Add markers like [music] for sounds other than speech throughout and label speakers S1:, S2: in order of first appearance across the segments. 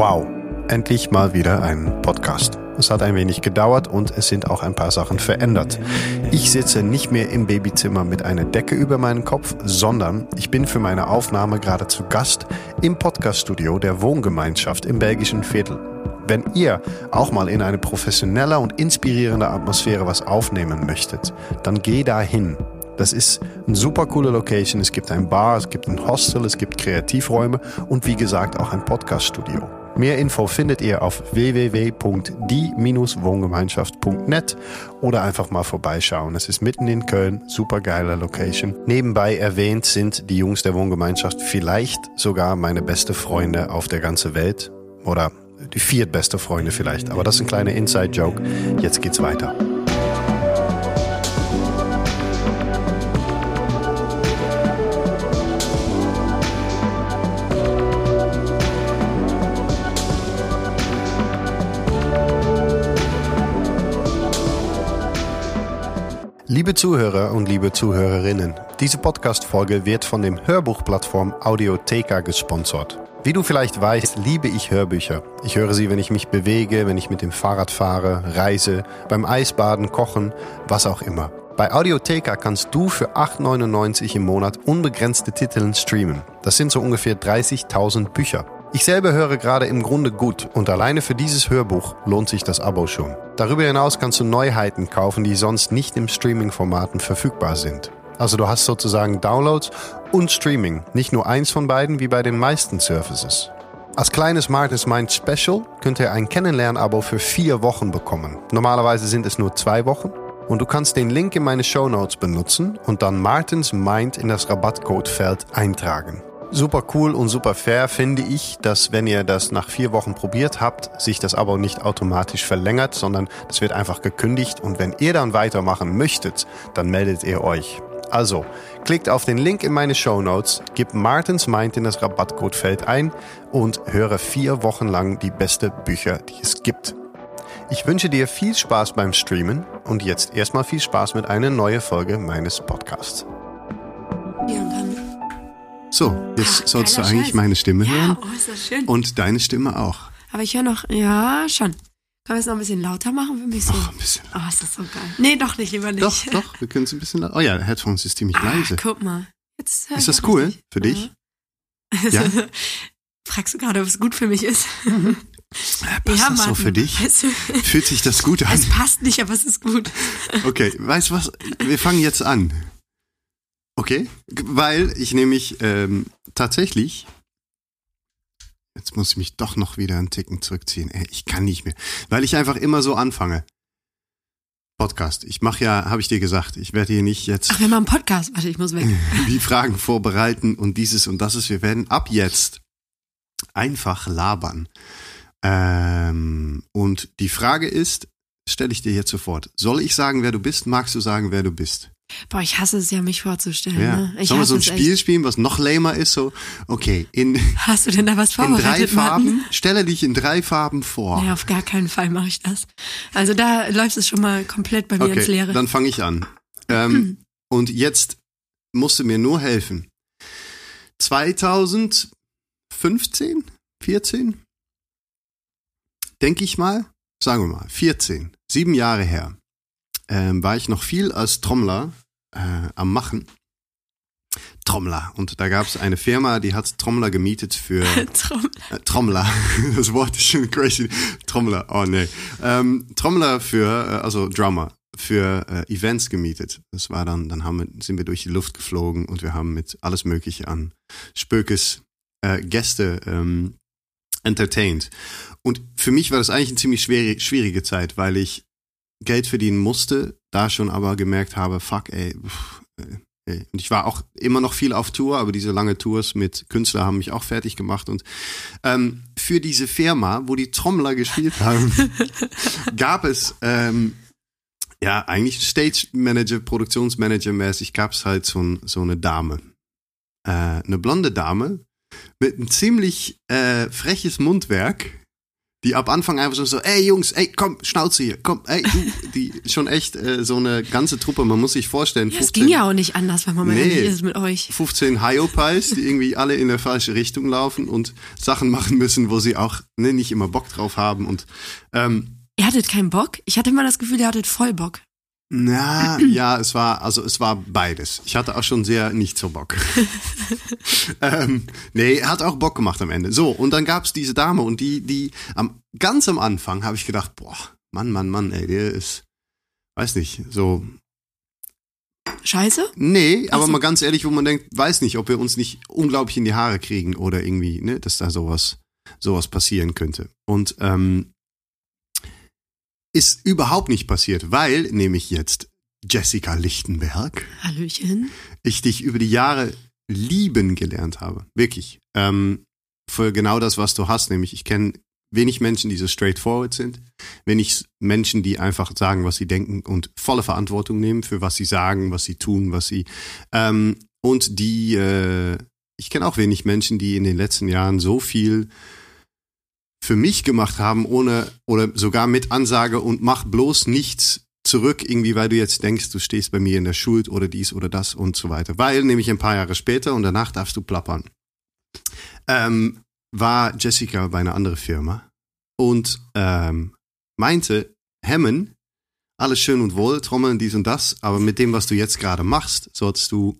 S1: Wow, endlich mal wieder ein Podcast. Es hat ein wenig gedauert und es sind auch ein paar Sachen verändert. Ich sitze nicht mehr im Babyzimmer mit einer Decke über meinen Kopf, sondern ich bin für meine Aufnahme gerade zu Gast im Podcaststudio der Wohngemeinschaft im belgischen Viertel. Wenn ihr auch mal in eine professionelle und inspirierende Atmosphäre was aufnehmen möchtet, dann geh da hin. Das ist eine super coole Location. Es gibt ein Bar, es gibt ein Hostel, es gibt Kreativräume und wie gesagt auch ein Podcaststudio. Mehr Info findet ihr auf www.die-wohngemeinschaft.net oder einfach mal vorbeischauen. Es ist mitten in Köln, super geile Location. Nebenbei erwähnt sind die Jungs der Wohngemeinschaft vielleicht sogar meine beste Freunde auf der ganzen Welt oder die viertbeste Freunde vielleicht. Aber das ist ein kleiner Inside-Joke. Jetzt geht's weiter. Liebe Zuhörer und liebe Zuhörerinnen, diese Podcast-Folge wird von dem Hörbuchplattform Audiotheka gesponsert. Wie du vielleicht weißt, liebe ich Hörbücher. Ich höre sie, wenn ich mich bewege, wenn ich mit dem Fahrrad fahre, reise, beim Eisbaden, kochen, was auch immer. Bei Audiotheka kannst du für 8,99 im Monat unbegrenzte Titel streamen. Das sind so ungefähr 30.000 Bücher. Ich selber höre gerade im Grunde gut und alleine für dieses Hörbuch lohnt sich das Abo schon. Darüber hinaus kannst du Neuheiten kaufen, die sonst nicht im Streaming-Formaten verfügbar sind. Also du hast sozusagen Downloads und Streaming, nicht nur eins von beiden wie bei den meisten Services. Als kleines Martins Mind Special könnt ihr ein Kennenlern-Abo für vier Wochen bekommen. Normalerweise sind es nur zwei Wochen. Und du kannst den Link in meine Show Notes benutzen und dann Martins Mind in das Rabattcodefeld eintragen. Super cool und super fair finde ich, dass wenn ihr das nach vier Wochen probiert habt, sich das Abo nicht automatisch verlängert, sondern das wird einfach gekündigt und wenn ihr dann weitermachen möchtet, dann meldet ihr euch. Also, klickt auf den Link in meine Show Notes, gebt Martins Mind in das Rabattcodefeld ein und höre vier Wochen lang die beste Bücher, die es gibt. Ich wünsche dir viel Spaß beim Streamen und jetzt erstmal viel Spaß mit einer neuen Folge meines Podcasts.
S2: Ja.
S1: So, jetzt
S2: Ach,
S1: sollst du eigentlich
S2: Scheiß.
S1: meine Stimme
S2: Ja,
S1: hören
S2: oh, ist das schön.
S1: und deine Stimme auch.
S2: Aber ich höre noch, ja, schon. Können wir es noch ein bisschen lauter machen für mich so?
S1: Ach, ein bisschen.
S2: Oh, ist das so geil. Nee, doch nicht, lieber nicht.
S1: Doch, doch, wir können es ein bisschen. la- Oh ja, Headphones ist ziemlich
S2: Ah,
S1: leise.
S2: guck mal. Jetzt
S1: Ist das cool
S2: richtig.
S1: für dich?
S2: Ja.
S1: Ja? [laughs]
S2: Fragst du gerade, ob es gut für mich ist? [laughs]
S1: Äh, Passt
S2: ja,
S1: das so
S2: Martin,
S1: für dich?
S2: Weißt du,
S1: Fühlt sich das gut [laughs] an?
S2: es passt nicht, aber es ist gut.
S1: Okay, weißt du was? Wir fangen jetzt an. Okay? Weil ich nämlich ähm, tatsächlich. Jetzt muss ich mich doch noch wieder einen Ticken zurückziehen. Ey, ich kann nicht mehr. Weil ich einfach immer so anfange. Podcast. Ich mache ja, habe ich dir gesagt, ich werde hier nicht jetzt
S2: Ach, wir machen einen Podcast. Warte, ich muss weg. [laughs]
S1: die Fragen vorbereiten und dieses und das ist. Wir werden ab jetzt einfach labern. Ähm, und die Frage ist, stelle ich dir jetzt sofort. Soll ich sagen, wer du bist? Magst du sagen, wer du bist?
S2: Boah, ich hasse es ja, mich vorzustellen.
S1: Ja.
S2: Ne? Ich
S1: Sollen wir so ein Spiel spielen, was noch lamer ist? So, okay, in, in [laughs]
S2: Hast du denn da was
S1: drei
S2: vorbereitet, Martin?
S1: Farben, stelle dich in drei Farben vor.
S2: Nee, auf gar keinen Fall mache ich das. Also da läuft es schon mal komplett bei mir ins
S1: okay,
S2: Leere.
S1: dann fange ich an. Ähm, [clears throat] und jetzt musst du mir nur helfen. 2015, 14, denke ich mal, sagen wir mal, 14, sieben Jahre her, ähm, war ich noch viel als Trommler äh, am Machen. Trommler. Und da gab es eine Firma, die hat Trommler gemietet für [laughs]
S2: Trommel.
S1: äh, Trommler. [laughs] Das Wort ist schon crazy. Trommler. Oh nee. Ähm, Trommler für, äh, also Drummer für äh, Events gemietet. Das war dann, dann haben wir, sind wir durch die Luft geflogen und wir haben mit alles Mögliche an Spökes äh, Gäste ähm, entertained. Und für mich war das eigentlich eine ziemlich schwere, schwierige Zeit, weil ich Geld verdienen musste, da schon aber gemerkt habe, fuck, ey, pff, ey. Und ich war auch immer noch viel auf Tour, aber diese lange Tours mit Künstlern haben mich auch fertig gemacht. Und ähm, für diese Firma, wo die Trommler gespielt [laughs] haben, gab es ähm, ja eigentlich Stage Manager, Produktionsmanager mäßig, gab es halt so, so eine Dame. Äh, eine blonde Dame mit ein ziemlich äh, freches Mundwerk die ab Anfang einfach so, ey Jungs, ey komm, Schnauze hier, komm, ey du, [laughs] die schon echt äh, so eine ganze Truppe, man muss sich vorstellen.
S2: Ja, 15, es ging ja auch nicht anders, wenn man mal nee, ist mit euch.
S1: 15 Hyopies, die irgendwie alle in der falsche Richtung laufen und Sachen machen müssen, wo sie auch ne, nicht immer Bock drauf haben und ähm,
S2: Ihr hattet keinen Bock? Ich hatte immer das Gefühl, ihr hattet voll Bock.
S1: Na, ja, es war, also es war beides. Ich hatte auch schon sehr nicht so Bock. [laughs] ähm, nee, hat auch Bock gemacht am Ende. So, und dann gab's diese Dame und die, die am, ganz am Anfang habe ich gedacht, boah, Mann, Mann, Mann, ey, der ist, weiß nicht, so.
S2: Scheiße?
S1: Nee, aber so. mal ganz ehrlich, wo man denkt, weiß nicht, ob wir uns nicht unglaublich in die Haare kriegen oder irgendwie, ne, dass da sowas, sowas passieren könnte. Und ähm, ist überhaupt nicht passiert, weil nämlich jetzt Jessica Lichtenberg.
S2: Hallöchen.
S1: Ich dich über die Jahre lieben gelernt habe. Wirklich. Ähm, für genau das, was du hast. Nämlich, ich kenne wenig Menschen, die so straightforward sind. Wenig Menschen, die einfach sagen, was sie denken und volle Verantwortung nehmen für was sie sagen, was sie tun, was sie. Ähm, und die, äh, ich kenne auch wenig Menschen, die in den letzten Jahren so viel für mich gemacht haben, ohne oder sogar mit Ansage und mach bloß nichts zurück, irgendwie, weil du jetzt denkst, du stehst bei mir in der Schuld oder dies oder das und so weiter. Weil nämlich ein paar Jahre später und danach darfst du plappern, ähm, war Jessica bei einer anderen Firma und ähm, meinte, Hemmen, alles schön und wohl, Trommeln, dies und das, aber mit dem, was du jetzt gerade machst, sollst du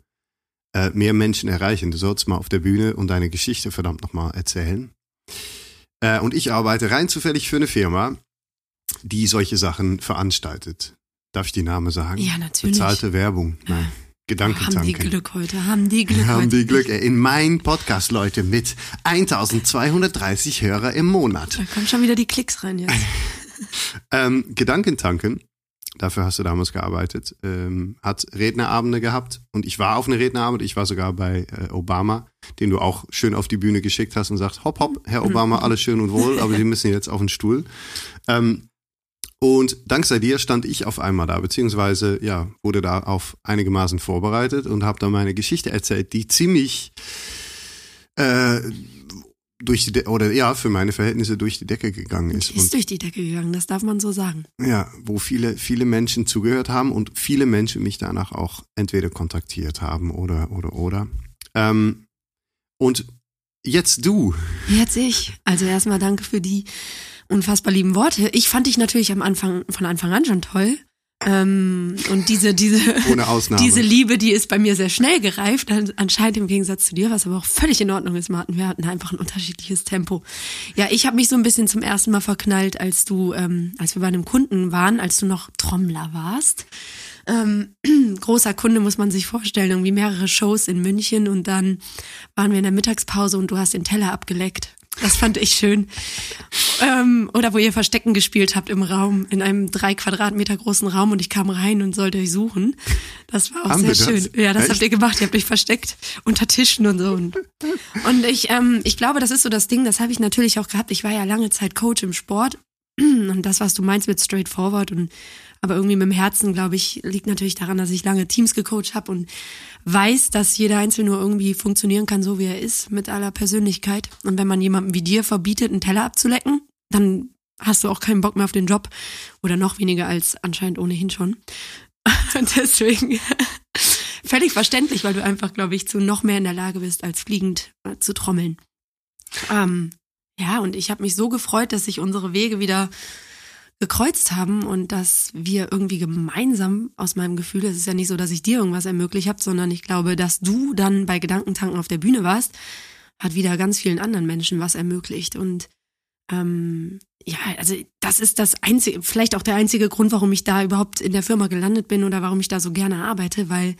S1: äh, mehr Menschen erreichen. Du sollst mal auf der Bühne und deine Geschichte verdammt nochmal erzählen. Äh, und ich arbeite rein zufällig für eine Firma, die solche Sachen veranstaltet. Darf ich die Name sagen?
S2: Ja, natürlich.
S1: Bezahlte Werbung. Nein. Gedankentanken.
S2: Haben die Glück heute, haben die Glück
S1: haben
S2: heute.
S1: die Glück. In meinem Podcast, Leute, mit 1230 Hörer im Monat.
S2: Da kommen schon wieder die Klicks rein jetzt. [laughs]
S1: ähm, Gedankentanken dafür hast du damals gearbeitet, ähm, hat Rednerabende gehabt und ich war auf eine Rednerabend, ich war sogar bei äh, Obama, den du auch schön auf die Bühne geschickt hast und sagst, hopp, hopp, Herr Obama, [laughs] alles schön und wohl, aber Sie müssen jetzt auf den Stuhl. Ähm, und dank sei dir stand ich auf einmal da, beziehungsweise ja, wurde da auf einigermaßen vorbereitet und habe da meine Geschichte erzählt, die ziemlich äh, durch die De oder ja für meine Verhältnisse durch die Decke gegangen ist.
S2: Ist und, durch die Decke gegangen, das darf man so sagen.
S1: Ja, wo viele viele Menschen zugehört haben und viele Menschen mich danach auch entweder kontaktiert haben oder oder oder. Ähm, und jetzt du.
S2: Jetzt ich. Also erstmal danke für die unfassbar lieben Worte. Ich fand dich natürlich am Anfang von Anfang an schon toll. Ähm, und diese, diese, [laughs] diese Liebe, die ist bei mir sehr schnell gereift, anscheinend im Gegensatz zu dir, was aber auch völlig in Ordnung ist, Martin. Wir hatten einfach ein unterschiedliches Tempo. Ja, ich habe mich so ein bisschen zum ersten Mal verknallt, als du, ähm, als wir bei einem Kunden waren, als du noch Trommler warst. Ähm, [clears throat] großer Kunde muss man sich vorstellen, irgendwie mehrere Shows in München und dann waren wir in der Mittagspause und du hast den Teller abgeleckt. Das fand ich schön. Ähm, oder wo ihr Verstecken gespielt habt im Raum, in einem drei Quadratmeter großen Raum und ich kam rein und sollte euch suchen. Das war auch Haben sehr schön. Ja, das Echt? habt ihr gemacht. Ihr habt euch versteckt unter Tischen und so. Und, und ich, ähm, ich glaube, das ist so das Ding, das habe ich natürlich auch gehabt. Ich war ja lange Zeit Coach im Sport. Und das, was du meinst mit straightforward und aber irgendwie mit dem Herzen, glaube ich, liegt natürlich daran, dass ich lange Teams gecoacht habe und weiß, dass jeder Einzelne nur irgendwie funktionieren kann, so wie er ist, mit aller Persönlichkeit. Und wenn man jemandem wie dir verbietet, einen Teller abzulecken, dann hast du auch keinen Bock mehr auf den Job oder noch weniger als anscheinend ohnehin schon. [laughs] Deswegen [laughs] völlig verständlich, weil du einfach, glaube ich, zu noch mehr in der Lage bist, als fliegend äh, zu trommeln. Ähm, ja, und ich habe mich so gefreut, dass sich unsere Wege wieder gekreuzt haben und dass wir irgendwie gemeinsam aus meinem Gefühl, es ist ja nicht so, dass ich dir irgendwas ermöglicht habe, sondern ich glaube, dass du dann bei Gedankentanken auf der Bühne warst, hat wieder ganz vielen anderen Menschen was ermöglicht. Und ähm, ja, also das ist das einzige, vielleicht auch der einzige Grund, warum ich da überhaupt in der Firma gelandet bin oder warum ich da so gerne arbeite, weil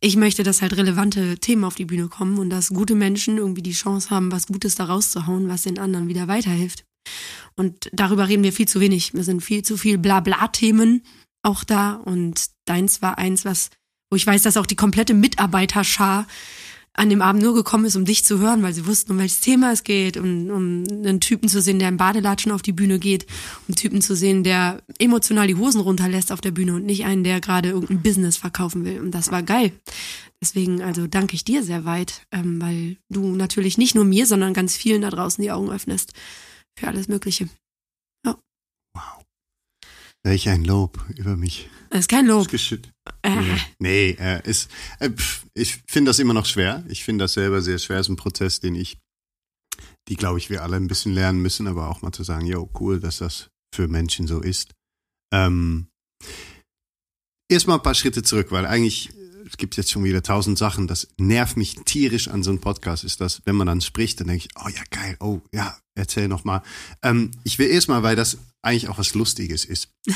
S2: ich möchte, dass halt relevante Themen auf die Bühne kommen und dass gute Menschen irgendwie die Chance haben, was Gutes da rauszuhauen, was den anderen wieder weiterhilft. Und darüber reden wir viel zu wenig. Wir sind viel zu viel Blabla-Themen auch da. Und deins war eins, was, wo ich weiß, dass auch die komplette Mitarbeiterschar an dem Abend nur gekommen ist, um dich zu hören, weil sie wussten, um welches Thema es geht, um, um einen Typen zu sehen, der im Badelatschen auf die Bühne geht, um Typen zu sehen, der emotional die Hosen runterlässt auf der Bühne und nicht einen, der gerade irgendein Business verkaufen will. Und das war geil. Deswegen, also danke ich dir sehr weit, ähm, weil du natürlich nicht nur mir, sondern ganz vielen da draußen die Augen öffnest für alles Mögliche. Ja. Wow.
S1: Welch ein Lob über mich.
S2: Das ist kein Lob.
S1: Ist
S2: äh.
S1: Nee, äh, ist, äh, pff, ich finde das immer noch schwer. Ich finde das selber sehr schwer. Es ist ein Prozess, den ich, die glaube ich, wir alle ein bisschen lernen müssen, aber auch mal zu sagen, jo, cool, dass das für Menschen so ist. Ähm, Erstmal ein paar Schritte zurück, weil eigentlich es gibt jetzt schon wieder tausend Sachen, das nervt mich tierisch an so einem Podcast, ist das, wenn man dann spricht, dann denke ich, oh ja, geil, oh ja, erzähl noch mal. Ähm, ich will erstmal, weil das eigentlich auch was Lustiges ist. [laughs]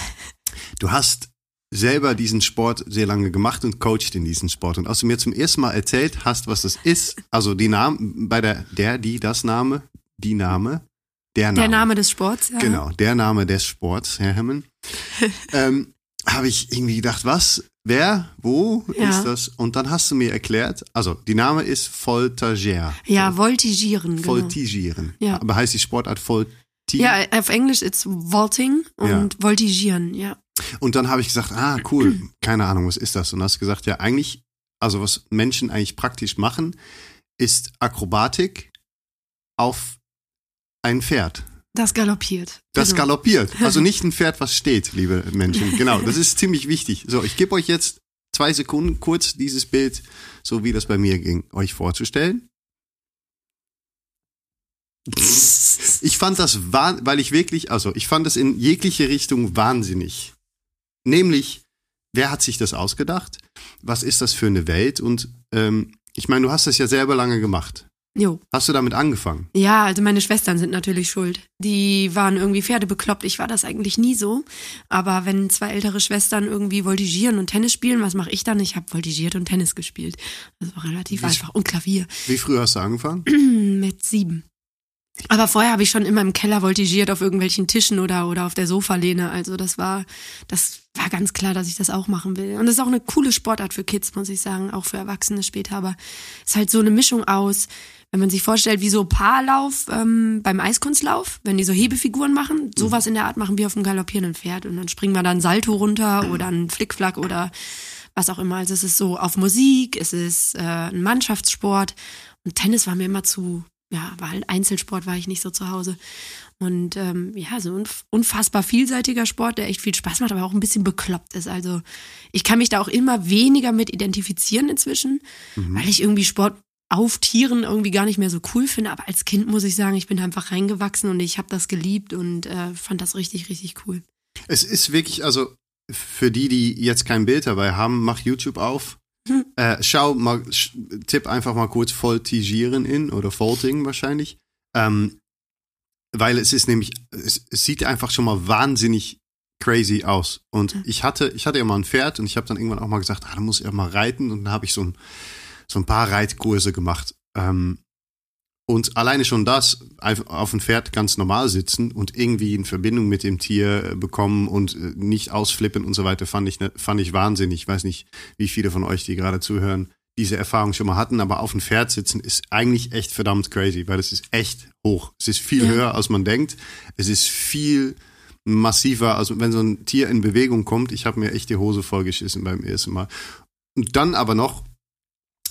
S1: Du hast selber diesen Sport sehr lange gemacht und coacht in diesem Sport. Und als du mir zum ersten Mal erzählt hast, was das ist, also die Name, bei der, der, die, das Name, die Name, der Name.
S2: der Name des Sports, ja.
S1: Genau, der Name des Sports, Herr Hemmen. [laughs] ähm, habe ich irgendwie gedacht, was, wer, wo
S2: Ja.
S1: ist das? Und dann hast du mir erklärt, also die Name ist Voltagier.
S2: Ja, voltigieren, genau.
S1: Voltigieren.
S2: Ja.
S1: Aber heißt die Sportart Volti?
S2: Ja, auf Englisch ist Vaulting und
S1: Ja.
S2: Voltigieren, ja.
S1: Und dann habe ich gesagt, ah, cool, keine Ahnung, was ist das? Und hast gesagt, ja, eigentlich, also was Menschen eigentlich praktisch machen, ist Akrobatik auf ein Pferd.
S2: Das galoppiert.
S1: Das
S2: Genau.
S1: galoppiert. [laughs] Also nicht ein Pferd, was steht, liebe Menschen. Genau, das ist ziemlich wichtig. So, ich gebe euch jetzt zwei Sekunden kurz dieses Bild, so wie das bei mir ging, euch vorzustellen. [laughs] Ich fand das, weil ich wirklich, also ich fand das in jegliche Richtung wahnsinnig. Nämlich, wer hat sich das ausgedacht? Was ist das für eine Welt? Und ähm, ich meine, du hast das ja selber lange gemacht.
S2: Jo.
S1: Hast du damit angefangen?
S2: Ja, also meine Schwestern sind natürlich schuld. Die waren irgendwie Pferde bekloppt. Ich war das eigentlich nie so. Aber wenn zwei ältere Schwestern irgendwie voltigieren und Tennis spielen, was mache ich dann? Ich habe voltigiert und Tennis gespielt. Das war relativ
S1: Wie-
S2: einfach. Und Klavier.
S1: Wie früh hast du angefangen? [clears throat]
S2: Mit sieben. Aber vorher habe ich schon immer im Keller voltigiert auf irgendwelchen Tischen oder, oder auf der Sofalehne. Also das war, das war ganz klar, dass ich das auch machen will. Und das ist auch eine coole Sportart für Kids, muss ich sagen, auch für Erwachsene später. Aber es ist halt so eine Mischung aus, wenn man sich vorstellt, wie so Paarlauf ähm, beim Eiskunstlauf, wenn die so Hebefiguren machen, sowas in der Art machen wir auf dem galoppierenden Pferd. Und dann springen wir dann Salto runter oder einen Flickflack oder was auch immer. Also es ist so auf Musik, es ist äh, ein Mannschaftssport. Und Tennis war mir immer zu, ja, war halt Einzelsport, war ich nicht so zu Hause. Und ähm, ja, so ein unf- unfassbar vielseitiger Sport, der echt viel Spaß macht, aber auch ein bisschen bekloppt ist. Also ich kann mich da auch immer weniger mit identifizieren inzwischen, weil ich irgendwie Sport auf Tieren irgendwie gar nicht mehr so cool finde. Aber als Kind muss ich sagen, ich bin einfach reingewachsen und ich habe das geliebt und äh, fand das richtig, richtig cool.
S1: Es ist wirklich, also für die, die jetzt kein Bild dabei haben, mach YouTube auf.
S2: Hm.
S1: Äh, schau mal, tipp einfach mal kurz Voltigieren in oder Faulting wahrscheinlich. Ähm, weil es ist nämlich, es, es sieht einfach schon mal wahnsinnig crazy aus. Und
S2: Hm.
S1: ich hatte, ich hatte ja mal ein Pferd und ich habe dann irgendwann auch mal gesagt, ah, da muss ich auch mal reiten. Und dann habe ich so ein, so ein paar Reitkurse gemacht. Ähm, und alleine schon das, einfach auf dem Pferd ganz normal sitzen und irgendwie in Verbindung mit dem Tier äh, bekommen und äh, nicht ausflippen und so weiter, fand ich, ne- fand ich wahnsinnig. Ich weiß nicht, wie viele von euch, die gerade zuhören, diese Erfahrung schon mal hatten, aber auf dem Pferd sitzen ist eigentlich echt verdammt crazy, weil es ist echt hoch. Es ist viel
S2: Ja.
S1: höher, als man denkt. Es ist viel massiver, also wenn so ein Tier in Bewegung kommt, ich habe mir echt die Hose vollgeschissen beim ersten Mal. Und dann aber noch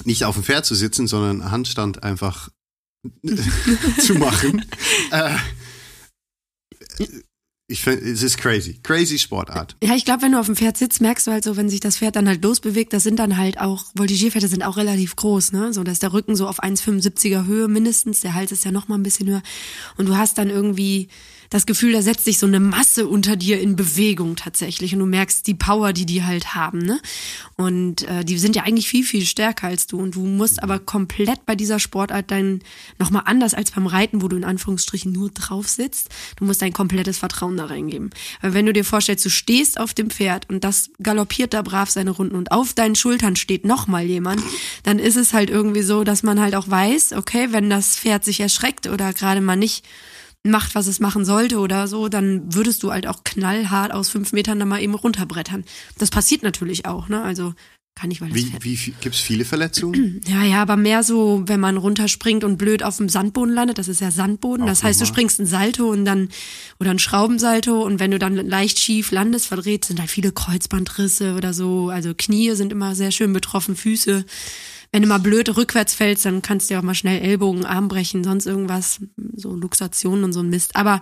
S1: nicht auf dem Pferd zu sitzen, sondern Handstand einfach [laughs] zu machen. [laughs] äh, ich finde, es ist crazy. Crazy Sportart.
S2: Ja, ich glaube, wenn du auf dem Pferd sitzt, merkst du halt so, wenn sich das Pferd dann halt losbewegt, das sind dann halt auch, Voltigierpferde sind auch relativ groß, ne? So, dass der Rücken so auf 1,75er Höhe mindestens, der Hals ist ja noch mal ein bisschen höher. Und du hast dann irgendwie das Gefühl, da setzt sich so eine Masse unter dir in Bewegung tatsächlich. Und du merkst die Power, die die halt haben, ne? Und äh, die sind ja eigentlich viel, viel stärker als du. Und du musst aber komplett bei dieser Sportart dann nochmal anders als beim Reiten, wo du in Anführungsstrichen nur drauf sitzt. Du musst dein komplettes Vertrauen da reingeben. Weil wenn du dir vorstellst, du stehst auf dem Pferd und das galoppiert da brav seine Runden und auf deinen Schultern steht nochmal jemand, dann ist es halt irgendwie so, dass man halt auch weiß, okay, wenn das Pferd sich erschreckt oder gerade mal nicht macht, was es machen sollte oder so, dann würdest du halt auch knallhart aus fünf Metern da mal eben runterbrettern. Das passiert natürlich auch, ne? Also kann ich, weil das
S1: Wie,
S2: Pferd
S1: wie, gibt es viele Verletzungen? [clears throat]
S2: ja, ja, aber mehr so, wenn man runterspringt und blöd auf dem Sandboden landet, das ist ja Sandboden.
S1: Auch
S2: Das heißt, du
S1: normal.
S2: springst ein Salto und dann, oder ein Schraubensalto und wenn du dann leicht schief landest, verdreht, sind halt viele Kreuzbandrisse oder so. Also Knie sind immer sehr schön betroffen, Füße. Wenn du mal blöd rückwärts fällst, dann kannst du ja auch mal schnell Ellbogen, Arm brechen, sonst irgendwas, so Luxationen und so ein Mist. Aber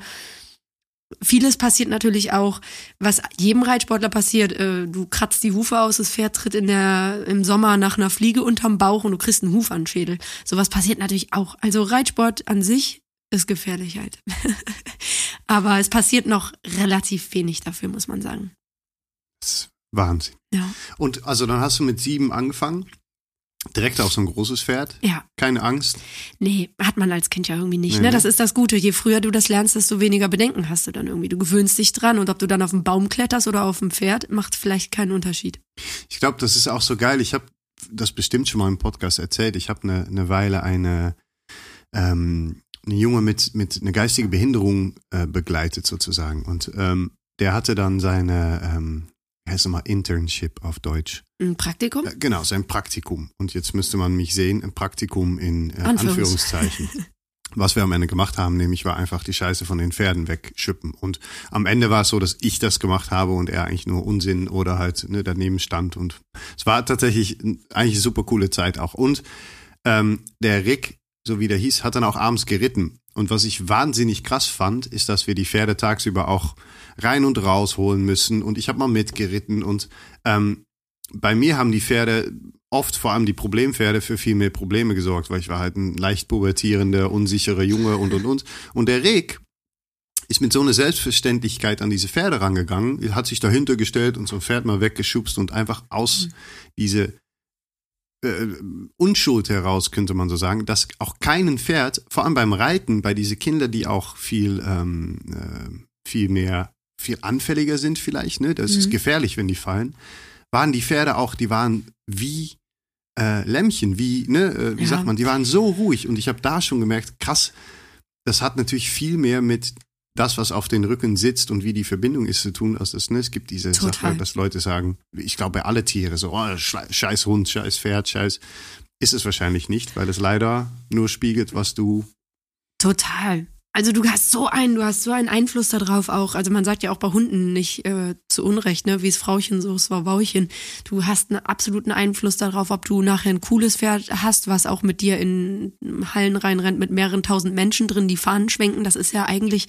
S2: Vieles passiert natürlich auch, was jedem Reitsportler passiert. Äh, du kratzt die Hufe aus, das Pferd tritt in der, im Sommer nach einer Fliege unterm Bauch und du kriegst einen Huf an den Schädel. Sowas passiert natürlich auch. Also Reitsport an sich ist gefährlich halt. [laughs] Aber es passiert noch relativ wenig dafür, muss man sagen.
S1: Das ist Wahnsinn.
S2: Ja.
S1: Und also dann hast du mit sieben angefangen. Direkt auf so ein großes Pferd.
S2: Ja.
S1: Keine Angst.
S2: Nee, hat man als Kind ja irgendwie nicht.
S1: Nee,
S2: ne?
S1: ne?
S2: Das ist das Gute. Je früher du das lernst, desto weniger Bedenken hast du dann irgendwie. Du gewöhnst dich dran und ob du dann auf dem Baum kletterst oder auf dem Pferd, macht vielleicht keinen Unterschied.
S1: Ich glaube, das ist auch so geil. Ich habe das bestimmt schon mal im Podcast erzählt. Ich habe eine, eine Weile eine, ähm, eine Junge mit, mit einer geistigen Behinderung äh, begleitet sozusagen. Und ähm, der hatte dann seine, ähm, heißt nochmal, Internship auf Deutsch.
S2: Ein Praktikum?
S1: Äh, genau, sein Praktikum. Und jetzt müsste man mich sehen, ein Praktikum in äh,
S2: Anführungs-
S1: Anführungszeichen. [laughs] Was wir am Ende gemacht haben, nämlich war einfach die Scheiße von den Pferden wegschippen. Und am Ende war es so, dass ich das gemacht habe und er eigentlich nur Unsinn oder halt ne, daneben stand. Und es war tatsächlich eigentlich eine super coole Zeit auch. Und ähm, der Rick, so wie der hieß, hat dann auch abends geritten. Und was ich wahnsinnig krass fand, ist, dass wir die Pferde tagsüber auch rein und raus holen müssen. Und ich habe mal mitgeritten. Und ähm, bei mir haben die Pferde oft, vor allem die Problempferde, für viel mehr Probleme gesorgt, weil ich war halt ein leicht pubertierender, unsicherer Junge und und und. Und der Rick ist mit so einer Selbstverständlichkeit an diese Pferde rangegangen, hat sich dahinter gestellt und so ein Pferd mal weggeschubst und einfach aus diese äh, Unschuld heraus, könnte man so sagen, dass auch keinen Pferd, vor allem beim Reiten, bei diese Kinder, die auch viel, ähm, äh, viel mehr, viel anfälliger sind vielleicht, ne, das ist
S2: Mhm.
S1: gefährlich, wenn die fallen, waren die Pferde auch, die waren wie äh, Lämmchen, wie, ne, äh, wie
S2: Ja.
S1: sagt man, die waren so ruhig und ich habe da schon gemerkt, krass, das hat natürlich viel mehr mit das, was auf den Rücken sitzt und wie die Verbindung ist zu tun, als das, ne, es gibt diese
S2: Total.
S1: Sache, dass Leute sagen, ich glaube bei alle Tiere so, oh, scheiß Hund, scheiß Pferd, scheiß, ist es wahrscheinlich nicht, weil es leider nur spiegelt, was du,
S2: Total. Also du hast so einen, du hast so einen Einfluss darauf auch. Also man sagt ja auch bei Hunden nicht äh, zu Unrecht, ne, wie es Frauchen, so es war Bauchen. Du hast einen absoluten Einfluss darauf, ob du nachher ein cooles Pferd hast, was auch mit dir in Hallen reinrennt mit mehreren tausend Menschen drin, die Fahnen schwenken. Das ist ja eigentlich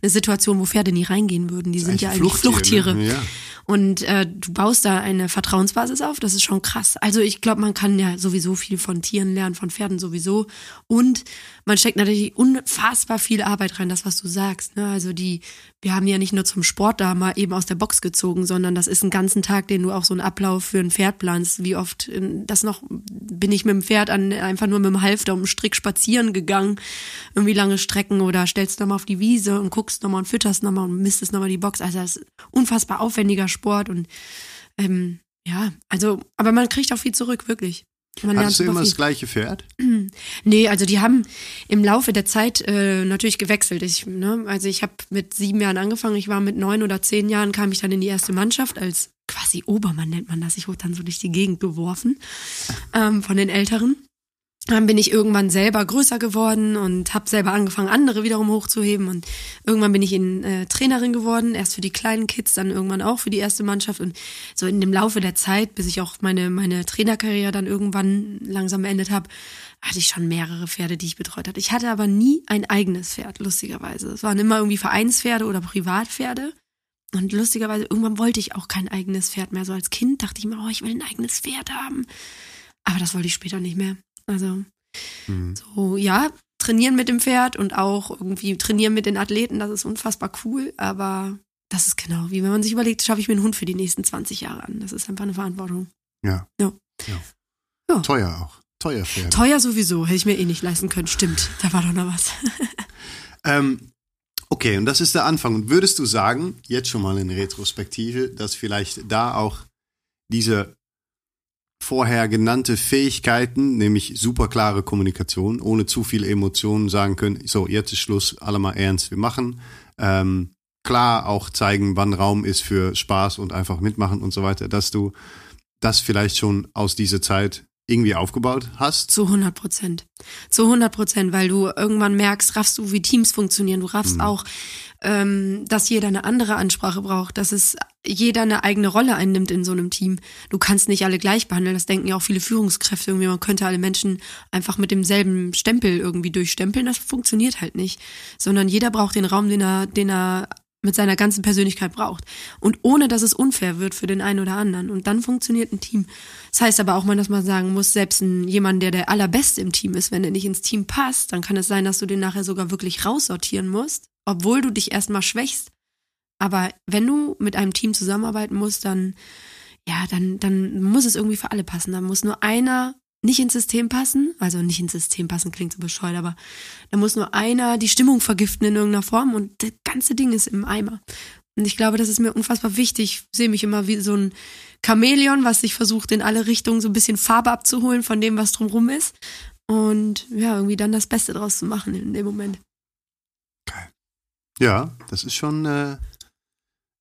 S2: eine Situation, wo Pferde nie reingehen würden. Die sind ja eigentlich Fluchttiere.
S1: Ne? Ja.
S2: Und äh, du baust da eine Vertrauensbasis auf, das ist schon krass. Also ich glaube, man kann ja sowieso viel von Tieren lernen, von Pferden sowieso. Und man steckt natürlich unfassbar viel Arbeit rein, das, was du sagst. Ne? Also die, wir haben ja nicht nur zum Sport da mal eben aus der Box gezogen, sondern das ist ein ganzen Tag, den du auch so einen Ablauf für ein Pferd planst. Wie oft in, das noch bin ich mit dem Pferd an einfach nur mit dem Halfter um den Strick spazieren gegangen, irgendwie lange Strecken oder stellst nochmal auf die Wiese und guckst nochmal und fütterst nochmal und misstest nochmal die Box. Also das ist unfassbar aufwendiger Sport und ähm, ja, also, aber man kriegt auch viel zurück, wirklich. Man
S1: Hattest du immer das gleiche Pferd? [clears throat]
S2: Nee, also die haben im Laufe der Zeit äh, natürlich gewechselt. Ich, ne, also ich habe mit sieben Jahren angefangen, ich war mit neun oder zehn Jahren, kam ich dann in die erste Mannschaft als quasi Obermann nennt man das. Ich wurde dann so durch die Gegend geworfen ähm, von den Älteren. Dann bin ich irgendwann selber größer geworden und habe selber angefangen, andere wiederum hochzuheben. Und irgendwann bin ich in äh, Trainerin geworden, erst für die kleinen Kids, dann irgendwann auch für die erste Mannschaft. Und so in dem Laufe der Zeit, bis ich auch meine, meine Trainerkarriere dann irgendwann langsam beendet habe, hatte ich schon mehrere Pferde, die ich betreut hatte. Ich hatte aber nie ein eigenes Pferd, lustigerweise. Es waren immer irgendwie Vereinspferde oder Privatpferde. Und lustigerweise, irgendwann wollte ich auch kein eigenes Pferd mehr. So als Kind dachte ich mir, oh, ich will ein eigenes Pferd haben. Aber das wollte ich später nicht mehr. Also,
S1: Mhm.
S2: so, ja, trainieren mit dem Pferd und auch irgendwie trainieren mit den Athleten, das ist unfassbar cool. Aber das ist genau wie wenn man sich überlegt, schaffe ich mir einen Hund für die nächsten 20 Jahre an. Das ist einfach eine Verantwortung.
S1: Ja.
S2: Ja.
S1: ja.
S2: Ja.
S1: Teuer auch. Teuer Pferd.
S2: Teuer sowieso, hätte ich mir eh nicht leisten können. Stimmt, da war doch noch was. [laughs]
S1: Ähm, okay, und das ist der Anfang. Und würdest du sagen, jetzt schon mal in Retrospektive, dass vielleicht da auch diese vorher genannte Fähigkeiten, nämlich super klare Kommunikation, ohne zu viel Emotionen sagen können, so, jetzt ist Schluss, alle mal ernst, wir machen. Ähm, klar auch zeigen, wann Raum ist für Spaß und einfach mitmachen und so weiter, dass du das vielleicht schon aus dieser Zeit irgendwie aufgebaut hast.
S2: Zu 100 Prozent. Zu 100 Prozent, weil du irgendwann merkst, raffst du, wie Teams funktionieren. Du raffst
S1: Mhm.
S2: auch, ähm, dass jeder eine andere Ansprache braucht, dass es jeder eine eigene Rolle einnimmt in so einem Team. Du kannst nicht alle gleich behandeln. Das denken ja auch viele Führungskräfte irgendwie. Man könnte alle Menschen einfach mit demselben Stempel irgendwie durchstempeln. Das funktioniert halt nicht. Sondern jeder braucht den Raum, den er, den er mit seiner ganzen Persönlichkeit braucht. Und ohne, dass es unfair wird für den einen oder anderen. Und dann funktioniert ein Team. Das heißt aber auch mal, dass man sagen muss, selbst ein, jemand, der der allerbeste im Team ist, wenn er nicht ins Team passt, dann kann es sein, dass du den nachher sogar wirklich raussortieren musst, obwohl du dich erstmal schwächst. Aber wenn du mit einem Team zusammenarbeiten musst, dann, ja, dann, dann muss es irgendwie für alle passen. Dann muss nur einer nicht ins System passen, also nicht ins System passen klingt so bescheuert, aber da muss nur einer die Stimmung vergiften in irgendeiner Form und das ganze Ding ist im Eimer. Und ich glaube, das ist mir unfassbar wichtig. Ich sehe mich immer wie so ein Chamäleon, was sich versucht, in alle Richtungen so ein bisschen Farbe abzuholen von dem, was drumrum ist. Und ja, irgendwie dann das Beste draus zu machen in dem Moment.
S1: Geil. Ja, das ist schon, äh,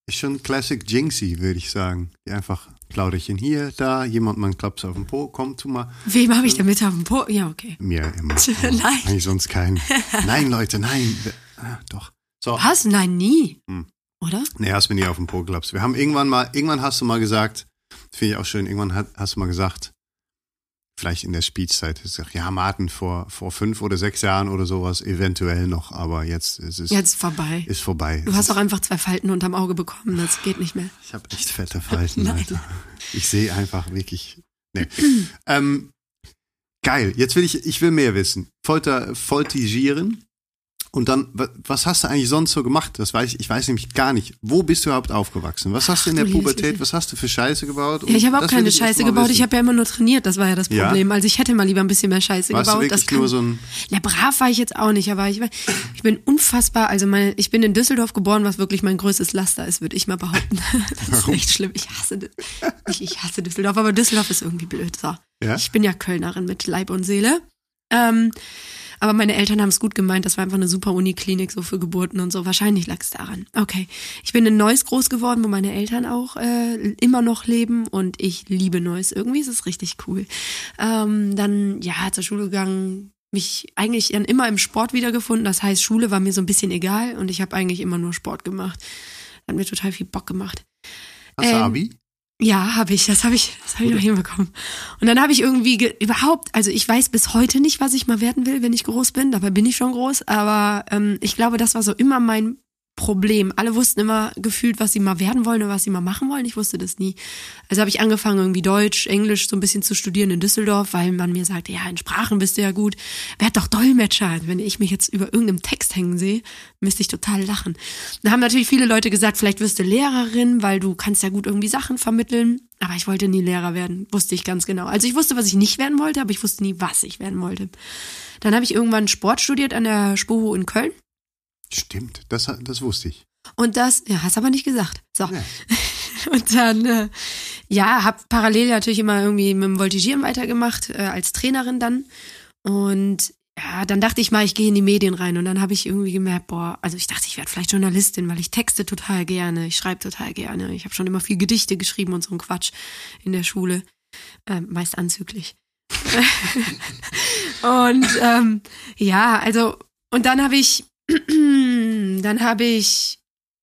S1: ist schon Classic Jinxie, würde ich sagen. Die einfach Plauderchen hier, da, jemand, man klappt auf den Po, komm, tu mal.
S2: Wem habe ich damit auf den Po? Ja, okay.
S1: Mir immer. [laughs]
S2: Nein.
S1: Eigentlich sonst keinen. [laughs] Nein, Leute, nein. Ah, doch. So.
S2: Was? Nein, nie.
S1: Hm.
S2: Oder?
S1: Nee, hast mir nie auf den Po geklappt. Wir haben irgendwann mal, irgendwann hast du mal gesagt, finde ich auch schön, irgendwann hat, hast du mal gesagt, vielleicht in der Speechzeit, ich sag, ja, Martin, vor, vor fünf oder sechs Jahren oder sowas, eventuell noch, aber jetzt ist es.
S2: Jetzt vorbei.
S1: Ist vorbei.
S2: Du
S1: Es
S2: hast auch einfach zwei Falten unterm Auge bekommen, das geht nicht mehr.
S1: Ich habe echt fette Falten. [laughs] Alter. Ich sehe einfach wirklich. Nee. ähm, geil. Jetzt will ich, ich will mehr wissen. Folter, voltigieren. Und dann, wa- was hast du eigentlich sonst so gemacht? Das weiß ich, ich weiß nämlich gar nicht. Wo bist du überhaupt aufgewachsen? Was hast du in
S2: Ach,
S1: der
S2: du liebes
S1: Pubertät? Was hast du für Scheiße gebaut?
S2: Ja, ich habe auch keine
S1: ich
S2: Scheiße gebaut. Ich
S1: wissen.
S2: habe ja immer nur trainiert, das war ja das
S1: Ja?
S2: Problem. Also ich hätte mal lieber ein bisschen mehr Scheiße
S1: Warst du
S2: gebaut.
S1: wirklich
S2: Das kann,
S1: nur so ein,
S2: Na, brav war ich jetzt auch nicht, aber ich, ich bin unfassbar, also mein, ich bin in Düsseldorf geboren, was wirklich mein größtes Laster ist, würde ich mal behaupten. [laughs] Das ist
S1: Warum?
S2: echt schlimm. Ich hasse, ich, ich hasse Düsseldorf, aber Düsseldorf ist irgendwie blöd. So.
S1: Ja?
S2: Ich bin ja Kölnerin mit Leib und Seele. Ähm, aber meine Eltern haben es gut gemeint. Das war einfach eine super Uniklinik so für Geburten und so. Wahrscheinlich lag es daran. Okay. Ich bin in Neuss groß geworden, wo meine Eltern auch äh, immer noch leben und ich liebe Neuss. Irgendwie ist es richtig cool. Ähm, dann, ja, zur Schule gegangen, mich eigentlich dann immer im Sport wiedergefunden. Das heißt, Schule war mir so ein bisschen egal und ich habe eigentlich immer nur Sport gemacht. Hat mir total viel Bock gemacht.
S1: hast
S2: Ähm,
S1: Abi?
S2: Ja, habe ich. Das habe ich, das habe ich noch hinbekommen. Und dann habe ich irgendwie ge überhaupt, also ich weiß bis heute nicht, was ich mal werden will, wenn ich groß bin. Dabei bin ich schon groß, aber ähm, ich glaube, das war so immer mein Problem. Alle wussten immer gefühlt, was sie mal werden wollen oder was sie mal machen wollen. Ich wusste das nie. Also habe ich angefangen, irgendwie Deutsch, Englisch so ein bisschen zu studieren in Düsseldorf, weil man mir sagte, ja, in Sprachen bist du ja gut. Werd doch Dolmetscher. Also Wenn ich mich jetzt über irgendeinem Text hängen sehe, müsste ich total lachen. Da haben natürlich viele Leute gesagt, vielleicht wirst du Lehrerin, weil du kannst ja gut irgendwie Sachen vermitteln. Aber ich wollte nie Lehrer werden, wusste ich ganz genau. Also ich wusste, was ich nicht werden wollte, aber ich wusste nie, was ich werden wollte. Dann habe ich irgendwann Sport studiert an der Spoho in Köln.
S1: Stimmt, das, das wusste ich.
S2: Und das, ja, hast aber nicht gesagt. So.
S1: Ja. [laughs]
S2: Und dann, äh, ja, hab parallel natürlich immer irgendwie mit dem Voltigieren weitergemacht, äh, als Trainerin dann. Und ja, dann dachte ich mal, ich gehe in die Medien rein. Und dann habe ich irgendwie gemerkt, boah, also ich dachte, ich werde vielleicht Journalistin, weil ich texte total gerne, ich schreibe total gerne. Ich habe schon immer viel Gedichte geschrieben und so ein Quatsch in der Schule. Ähm, meist anzüglich. [laughs] und ähm, ja, also, und dann habe ich, [clears throat] dann habe ich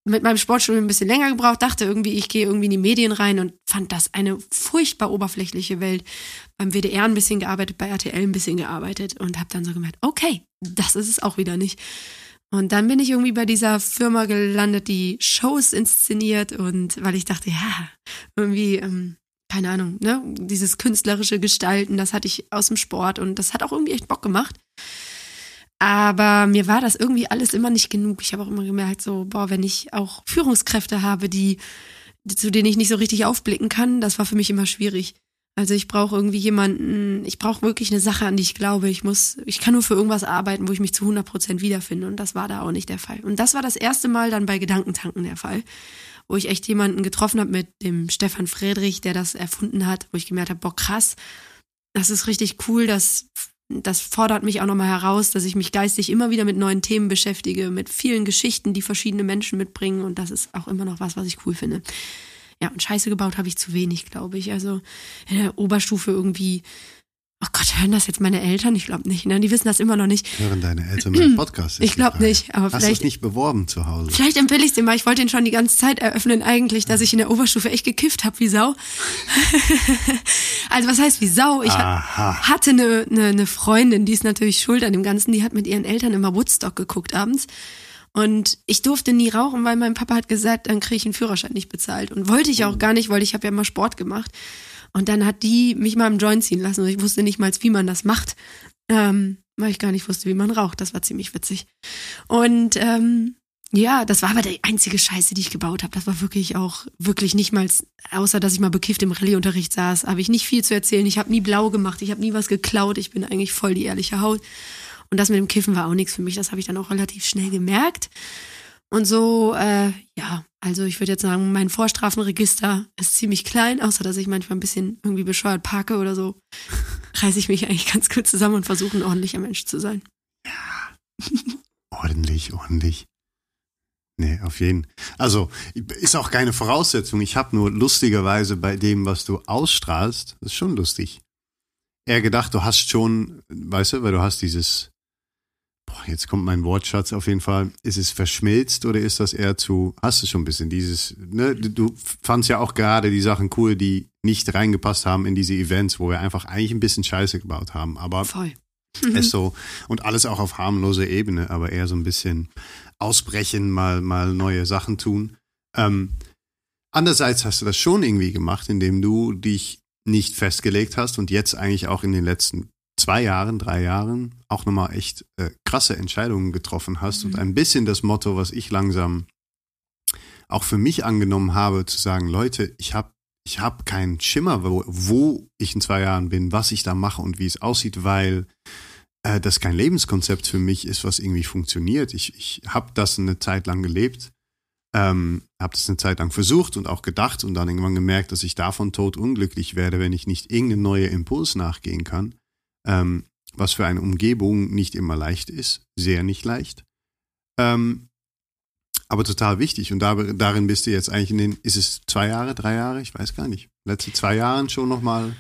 S2: mit meinem Sportstudium ein bisschen länger gebraucht, dachte irgendwie, ich gehe irgendwie in die Medien rein und fand das eine furchtbar oberflächliche Welt. Beim WDR ein bisschen gearbeitet, bei RTL ein bisschen gearbeitet und habe dann so gemerkt, okay, das ist es auch wieder nicht. Und dann bin ich irgendwie bei dieser Firma gelandet, die Shows inszeniert und weil ich dachte, ja, irgendwie, ähm, keine Ahnung, ne, dieses künstlerische Gestalten, das hatte ich aus dem Sport und das hat auch irgendwie echt Bock gemacht. Aber mir war das irgendwie alles immer nicht genug. Ich habe auch immer gemerkt, so, boah, wenn ich auch Führungskräfte habe, die, zu denen ich nicht so richtig aufblicken kann, das war für mich immer schwierig. Also ich brauche irgendwie jemanden, ich brauche wirklich eine Sache, an die ich glaube. Ich muss, ich kann nur für irgendwas arbeiten, wo ich mich zu 100 Prozent wiederfinde. Und das war da auch nicht der Fall. Und das war das erste Mal dann bei Gedankentanken der Fall, wo ich echt jemanden getroffen habe mit dem Stefan Friedrich, der das erfunden hat, wo ich gemerkt habe, boah, krass, das ist richtig cool, das, das fordert mich auch nochmal heraus, dass ich mich geistig immer wieder mit neuen Themen beschäftige, mit vielen Geschichten, die verschiedene Menschen mitbringen. Und das ist auch immer noch was, was ich cool finde. Ja, und Scheiße gebaut habe ich zu wenig, glaube ich. Also in der Oberstufe irgendwie. Oh Gott, hören das jetzt meine Eltern? Ich glaube nicht, ne? Die wissen das immer noch nicht.
S1: Hören deine Eltern meinen Podcast?
S2: Ich glaub nicht, aber
S1: Hast du
S2: vielleicht-
S1: es nicht beworben zu Hause?
S2: Vielleicht empfehle ich es dir mal. Ich wollte ihn schon die ganze Zeit eröffnen eigentlich, dass ich in der Oberstufe echt gekifft habe wie Sau. [laughs] also was heißt wie Sau? Ich ha-
S1: Aha.
S2: hatte eine, eine, eine Freundin, die ist natürlich schuld an dem Ganzen, die hat mit ihren Eltern immer Woodstock geguckt abends. Und ich durfte nie rauchen, weil mein Papa hat gesagt, dann kriege ich einen Führerschein nicht bezahlt. Und wollte ich auch gar nicht, weil ich habe ja immer Sport gemacht. Und dann hat die mich mal im Joint ziehen lassen und ich wusste nicht mal, wie man das macht, ähm, weil ich gar nicht wusste, wie man raucht. Das war ziemlich witzig. Und ähm, ja, das war aber die einzige Scheiße, die ich gebaut habe. Das war wirklich auch wirklich nicht mal, außer dass ich mal bekifft im Rallyeunterricht saß, habe ich nicht viel zu erzählen. Ich habe nie blau gemacht, ich habe nie was geklaut. Ich bin eigentlich voll die ehrliche Haut. Und das mit dem Kiffen war auch nichts für mich. Das habe ich dann auch relativ schnell gemerkt. Und so, äh, ja, also ich würde jetzt sagen, mein Vorstrafenregister ist ziemlich klein, außer dass ich manchmal ein bisschen irgendwie bescheuert parke oder so. [laughs] Reiße ich mich eigentlich ganz kurz zusammen und versuche ein ordentlicher Mensch zu sein.
S1: Ja. [laughs] ordentlich, ordentlich. Nee, auf jeden. Also ist auch keine Voraussetzung. Ich habe nur lustigerweise bei dem, was du ausstrahlst, das ist schon lustig. Eher gedacht, du hast schon, weißt du, weil du hast dieses, boah, jetzt kommt mein Wortschatz auf jeden Fall. Ist es verschmilzt oder ist das eher zu, hast du schon ein bisschen dieses, ne, du fandst ja auch gerade die Sachen cool, die nicht reingepasst haben in diese Events, wo wir einfach eigentlich ein bisschen Scheiße gebaut haben, aber
S2: Voll.
S1: ist so und alles auch auf harmloser Ebene, aber eher so ein bisschen ausbrechen, mal, mal neue Sachen tun. Ähm, andererseits hast du das schon irgendwie gemacht, indem du dich nicht festgelegt hast und jetzt eigentlich auch in den letzten zwei Jahren, drei Jahren auch nochmal echt äh, krasse Entscheidungen getroffen hast mhm. und ein bisschen das Motto, was ich langsam auch für mich angenommen habe, zu sagen, Leute, ich habe ich hab keinen Schimmer, wo, wo ich in zwei Jahren bin, was ich da mache und wie es aussieht, weil äh, das kein Lebenskonzept für mich ist, was irgendwie funktioniert. Ich, ich habe das eine Zeit lang gelebt, ähm, habe das eine Zeit lang versucht und auch gedacht und dann irgendwann gemerkt, dass ich davon tot unglücklich werde, wenn ich nicht irgendeinen neuen Impuls nachgehen kann. Ähm, was für eine Umgebung nicht immer leicht ist, sehr nicht leicht. Ähm, aber total wichtig. Und da, darin bist du jetzt eigentlich in den, ist es zwei Jahre, drei Jahre? Ich weiß gar nicht. Letzte zwei Jahren schon nochmal,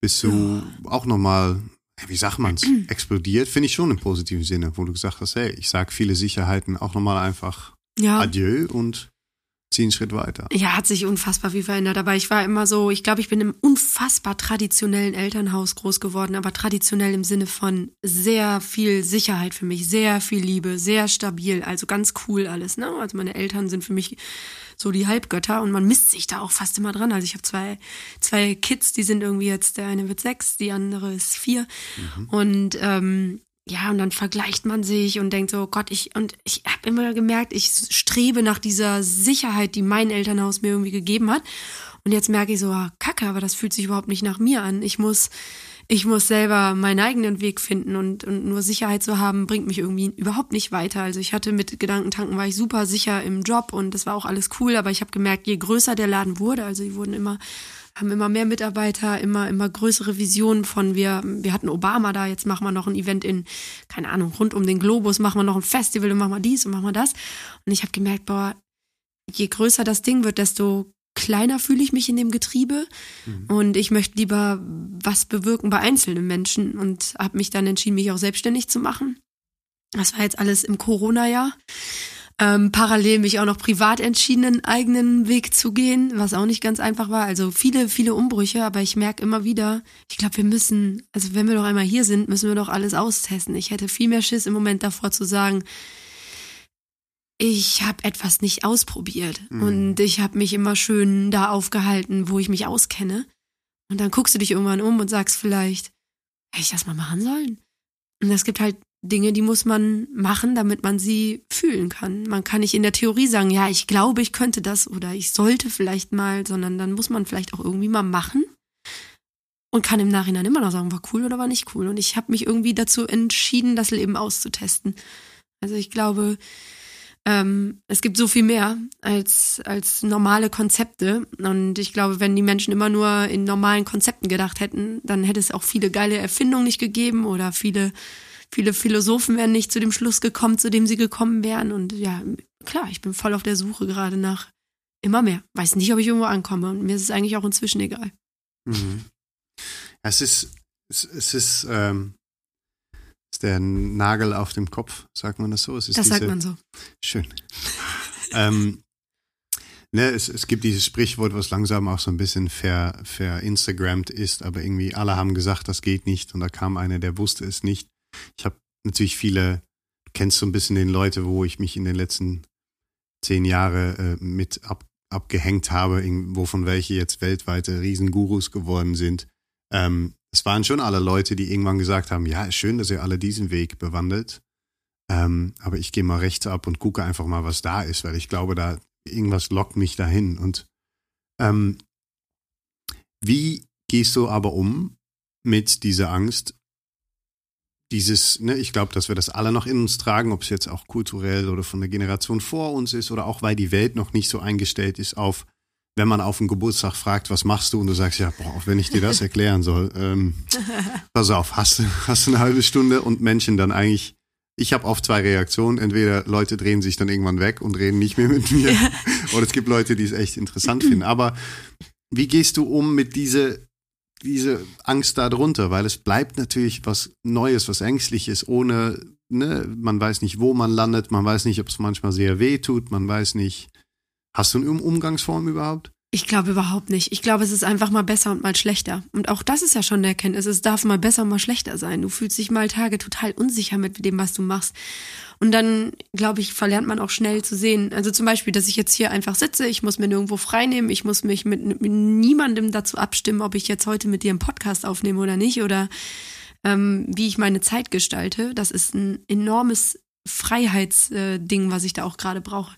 S1: bist du ja. auch nochmal wie sagt man's, [clears throat] explodiert, finde ich schon im positiven Sinne, wo du gesagt hast, hey, ich sag viele Sicherheiten auch nochmal einfach ja. Adieu und einen Schritt weiter.
S2: Ja, hat sich unfassbar viel verändert. Aber ich war immer so, ich glaube, ich bin im unfassbar traditionellen Elternhaus groß geworden, aber traditionell im Sinne von sehr viel Sicherheit für mich, sehr viel Liebe, sehr stabil, also ganz cool alles. Ne? Also meine Eltern sind für mich so die Halbgötter und man misst sich da auch fast immer dran. Also ich habe zwei, zwei Kids, die sind irgendwie jetzt, der eine wird sechs, die andere ist vier. Mhm. Und ähm, ja, und dann vergleicht man sich und denkt so, Gott, ich, und ich habe immer gemerkt, ich strebe nach dieser Sicherheit, die mein Elternhaus mir irgendwie gegeben hat. Und jetzt merke ich so, ah, kacke, aber das fühlt sich überhaupt nicht nach mir an. Ich muss, ich muss selber meinen eigenen Weg finden und, und nur Sicherheit zu haben, bringt mich irgendwie überhaupt nicht weiter. Also ich hatte mit Gedankentanken, war ich super sicher im Job und das war auch alles cool, aber ich habe gemerkt, je größer der Laden wurde, also die wurden immer haben immer mehr Mitarbeiter, immer, immer größere Visionen von wir, wir hatten Obama da, jetzt machen wir noch ein Event in, keine Ahnung, rund um den Globus, machen wir noch ein Festival und machen wir dies und machen wir das. Und ich habe gemerkt, boah, je größer das Ding wird, desto kleiner fühle ich mich in dem Getriebe mhm. und ich möchte lieber was bewirken bei einzelnen Menschen und habe mich dann entschieden, mich auch selbstständig zu machen. Das war jetzt alles im Corona-Jahr. Ähm, parallel mich auch noch privat entschieden, einen eigenen Weg zu gehen, was auch nicht ganz einfach war. Also viele, viele Umbrüche, aber ich merke immer wieder, ich glaube, wir müssen, also wenn wir doch einmal hier sind, müssen wir doch alles austesten. Ich hätte viel mehr Schiss im Moment davor zu sagen, ich habe etwas nicht ausprobiert mhm. und ich habe mich immer schön da aufgehalten, wo ich mich auskenne. Und dann guckst du dich irgendwann um und sagst vielleicht, hätte ich das mal machen sollen? Und es gibt halt Dinge, die muss man machen, damit man sie fühlen kann. Man kann nicht in der Theorie sagen, ja, ich glaube, ich könnte das oder ich sollte vielleicht mal, sondern dann muss man vielleicht auch irgendwie mal machen und kann im Nachhinein immer noch sagen, war cool oder war nicht cool. Und ich habe mich irgendwie dazu entschieden, das Leben auszutesten. Also ich glaube, ähm, es gibt so viel mehr als, als normale Konzepte. Und ich glaube, wenn die Menschen immer nur in normalen Konzepten gedacht hätten, dann hätte es auch viele geile Erfindungen nicht gegeben oder viele, viele Philosophen wären nicht zu dem Schluss gekommen, zu dem sie gekommen wären. Und ja, klar, ich bin voll auf der Suche gerade nach immer mehr. Weiß nicht, ob ich irgendwo ankomme. Und mir ist es eigentlich auch inzwischen egal.
S1: Mhm. Es ist, es, es ist, ähm, ist der Nagel auf dem Kopf, sagt man das so?
S2: das diese, sagt man so.
S1: Schön. ähm, ne, es, es gibt dieses Sprichwort, was langsam auch so ein bisschen ver, ver Instagrammed ist, aber irgendwie alle haben gesagt, das geht nicht und da kam einer, der wusste es nicht. Ich habe natürlich viele kennst so ein bisschen den Leute, wo ich mich in den letzten zehn Jahren äh, mit ab, abgehängt habe, wovon welche jetzt weltweite Riesengurus geworden sind. Ähm, es waren schon alle Leute, die irgendwann gesagt haben, ja, schön, dass ihr alle diesen Weg bewandelt. Ähm, aber ich gehe mal rechts ab und gucke einfach mal, was da ist, weil ich glaube, da irgendwas lockt mich dahin. Und ähm, wie gehst du aber um mit dieser Angst? Dieses, ne, ich glaube, dass wir das alle noch in uns tragen, ob es jetzt auch kulturell oder von der Generation vor uns ist oder auch weil die Welt noch nicht so eingestellt ist auf, wenn man auf den Geburtstag fragt, was machst du? Und du sagst, ja, boah, wenn ich dir das erklären soll, ähm, [laughs] pass auf, hast du hast eine halbe Stunde und Menschen dann eigentlich ich habe oft zwei Reaktionen. Entweder Leute drehen sich dann irgendwann weg und reden nicht mehr mit mir. Ja. [laughs] Oder es gibt Leute, die es echt interessant finden. Aber wie gehst du um mit diese, diese Angst darunter? Weil es bleibt natürlich was Neues, was Ängstliches, ohne, ne, man weiß nicht, wo man landet, man weiß nicht, ob es manchmal sehr weh tut, man weiß nicht. Hast du eine Umgangsform überhaupt?
S2: Ich glaube überhaupt nicht. Ich glaube, es ist einfach mal besser und mal schlechter. Und auch das ist ja schon eine Erkenntnis. Es darf mal besser und mal schlechter sein. Du fühlst dich mal Tage total unsicher mit dem, was du machst. Und dann, glaube ich, verlernt man auch schnell zu sehen. Also zum Beispiel, dass ich jetzt hier einfach sitze, ich muss mir nirgendwo freinehmen, ich muss mich mit, mit niemandem dazu abstimmen, ob ich jetzt heute mit dir einen Podcast aufnehme oder nicht oder ähm, wie ich meine Zeit gestalte. Das ist ein enormes Freiheitsding, was ich da auch gerade brauche.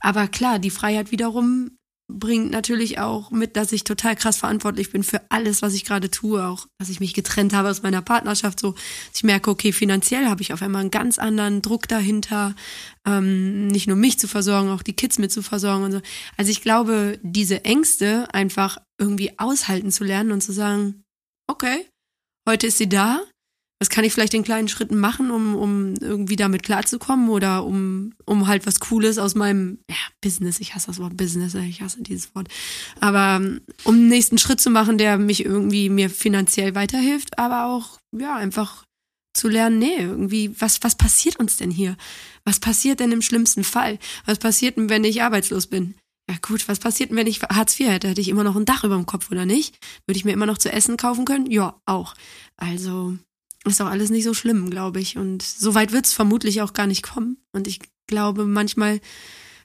S2: Aber klar, die Freiheit wiederum bringt natürlich auch mit, dass ich total krass verantwortlich bin für alles, was ich gerade tue, auch dass ich mich getrennt habe aus meiner Partnerschaft, so ich merke, okay, finanziell habe ich auf einmal einen ganz anderen Druck dahinter, ähm, nicht nur mich zu versorgen, auch die Kids mit zu versorgen und so. Also ich glaube, diese Ängste einfach irgendwie aushalten zu lernen und zu sagen, okay, heute ist sie da, was kann ich vielleicht in kleinen Schritten machen, um, um irgendwie damit klarzukommen oder um, um halt was Cooles aus meinem ja, Business, ich hasse das Wort Business, ich hasse dieses Wort, aber um einen nächsten Schritt zu machen, der mich irgendwie mir finanziell weiterhilft, aber auch, ja, einfach zu lernen, nee, irgendwie, was, was passiert uns denn hier? Was passiert denn im schlimmsten Fall? Was passiert denn, wenn ich arbeitslos bin? Ja gut, was passiert denn, wenn ich Hartz IV hätte? Hätte ich immer noch ein Dach über dem Kopf oder nicht? Würde ich mir immer noch zu essen kaufen können? Ja, auch. Also, ist auch alles nicht so schlimm, glaube ich. Und so weit wird es vermutlich auch gar nicht kommen. Und ich glaube, manchmal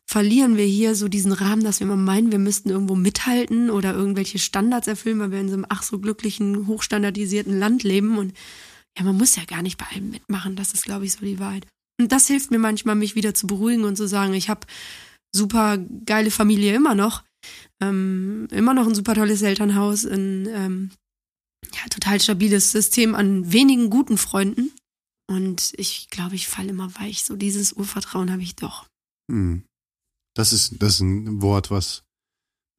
S2: verlieren wir hier so diesen Rahmen, dass wir immer meinen, wir müssten irgendwo mithalten oder irgendwelche Standards erfüllen, weil wir in so einem ach so glücklichen, hochstandardisierten Land leben. Und ja, man muss ja gar nicht bei allem mitmachen. Das ist, glaube ich, so die Wahrheit. Und das hilft mir manchmal, mich wieder zu beruhigen und zu sagen, ich habe super geile Familie immer noch. Ähm, immer noch ein super tolles Elternhaus, ein ähm, ja, total stabiles System an wenigen guten Freunden. Und ich glaube, ich falle immer weich. So dieses Urvertrauen habe ich doch.
S1: Hm. Das ist, das ist ein Wort, was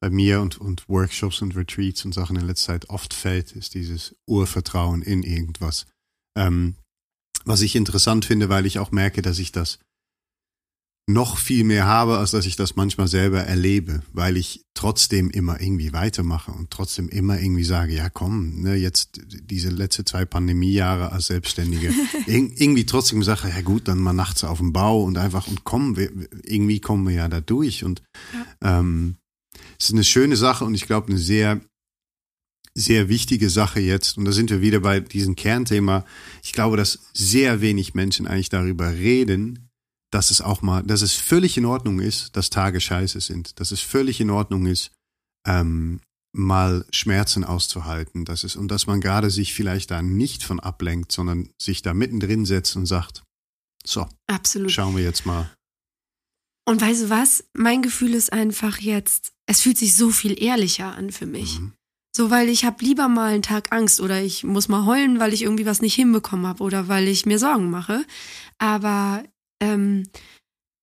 S1: bei mir und, und Workshops und Retreats und Sachen in letzter Zeit oft fällt, ist dieses Urvertrauen in irgendwas. Ähm, was ich interessant finde, weil ich auch merke, dass ich das noch viel mehr habe, als dass ich das manchmal selber erlebe, weil ich trotzdem immer irgendwie weitermache und trotzdem immer irgendwie sage, ja komm, ne, jetzt diese letzte zwei Pandemiejahre als Selbstständige, [laughs] irgendwie trotzdem sage, ja gut, dann mal nachts auf dem Bau und einfach und kommen, wir, irgendwie kommen wir ja da durch und ja. ähm, es ist eine schöne Sache und ich glaube eine sehr sehr wichtige Sache jetzt, und da sind wir wieder bei diesem Kernthema. Ich glaube, dass sehr wenig Menschen eigentlich darüber reden, dass es auch mal, dass es völlig in Ordnung ist, dass Tage scheiße sind, dass es völlig in Ordnung ist, ähm, mal Schmerzen auszuhalten, dass es, und dass man gerade sich vielleicht da nicht von ablenkt, sondern sich da mittendrin setzt und sagt, so,
S2: Absolut.
S1: schauen wir jetzt mal.
S2: Und weißt du was? Mein Gefühl ist einfach jetzt, es fühlt sich so viel ehrlicher an für mich. Mhm. So, weil ich habe lieber mal einen Tag Angst oder ich muss mal heulen, weil ich irgendwie was nicht hinbekommen habe oder weil ich mir Sorgen mache. Aber ähm,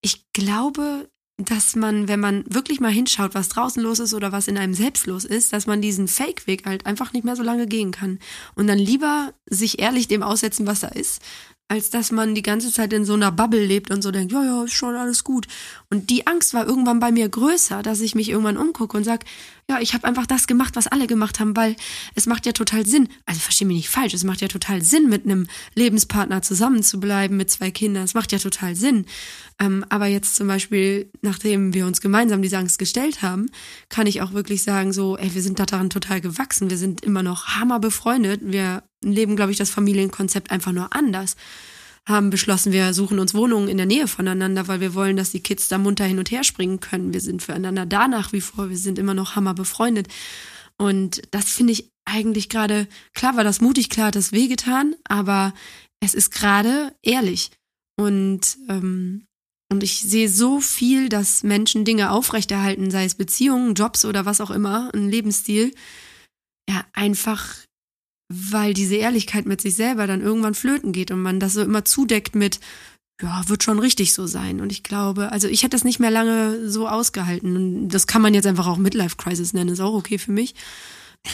S2: ich glaube, dass man, wenn man wirklich mal hinschaut, was draußen los ist oder was in einem selbst los ist, dass man diesen Fake-Weg halt einfach nicht mehr so lange gehen kann. Und dann lieber sich ehrlich dem aussetzen, was da ist, als dass man die ganze Zeit in so einer Bubble lebt und so denkt, ja, ja, ist schon alles gut. Und die Angst war irgendwann bei mir größer, dass ich mich irgendwann umgucke und sag, ja, ich habe einfach das gemacht, was alle gemacht haben, weil es macht ja total Sinn. Also verstehe mich nicht falsch, es macht ja total Sinn, mit einem Lebenspartner zusammenzubleiben, mit zwei Kindern. Es macht ja total Sinn. Ähm, aber jetzt zum Beispiel, nachdem wir uns gemeinsam diese Angst gestellt haben, kann ich auch wirklich sagen, so, ey, wir sind daran total gewachsen. Wir sind immer noch hammer befreundet. Wir leben, glaube ich, das Familienkonzept einfach nur anders. haben beschlossen, wir suchen uns Wohnungen in der Nähe voneinander, weil wir wollen, dass die Kids da munter hin und her springen können. Wir sind füreinander da nach wie vor, wir sind immer noch hammer befreundet. Und das finde ich eigentlich gerade, klar war das mutig, klar hat das wehgetan, aber es ist gerade ehrlich. Und, ähm, und ich sehe so viel, dass Menschen Dinge aufrechterhalten, sei es Beziehungen, Jobs oder was auch immer, ein Lebensstil, ja, einfach weil diese Ehrlichkeit mit sich selber dann irgendwann flöten geht und man das so immer zudeckt mit, ja, wird schon richtig so sein. Und ich glaube, also ich hätte das nicht mehr lange so ausgehalten. Und das kann man jetzt einfach auch Midlife Crisis nennen, ist auch okay für mich.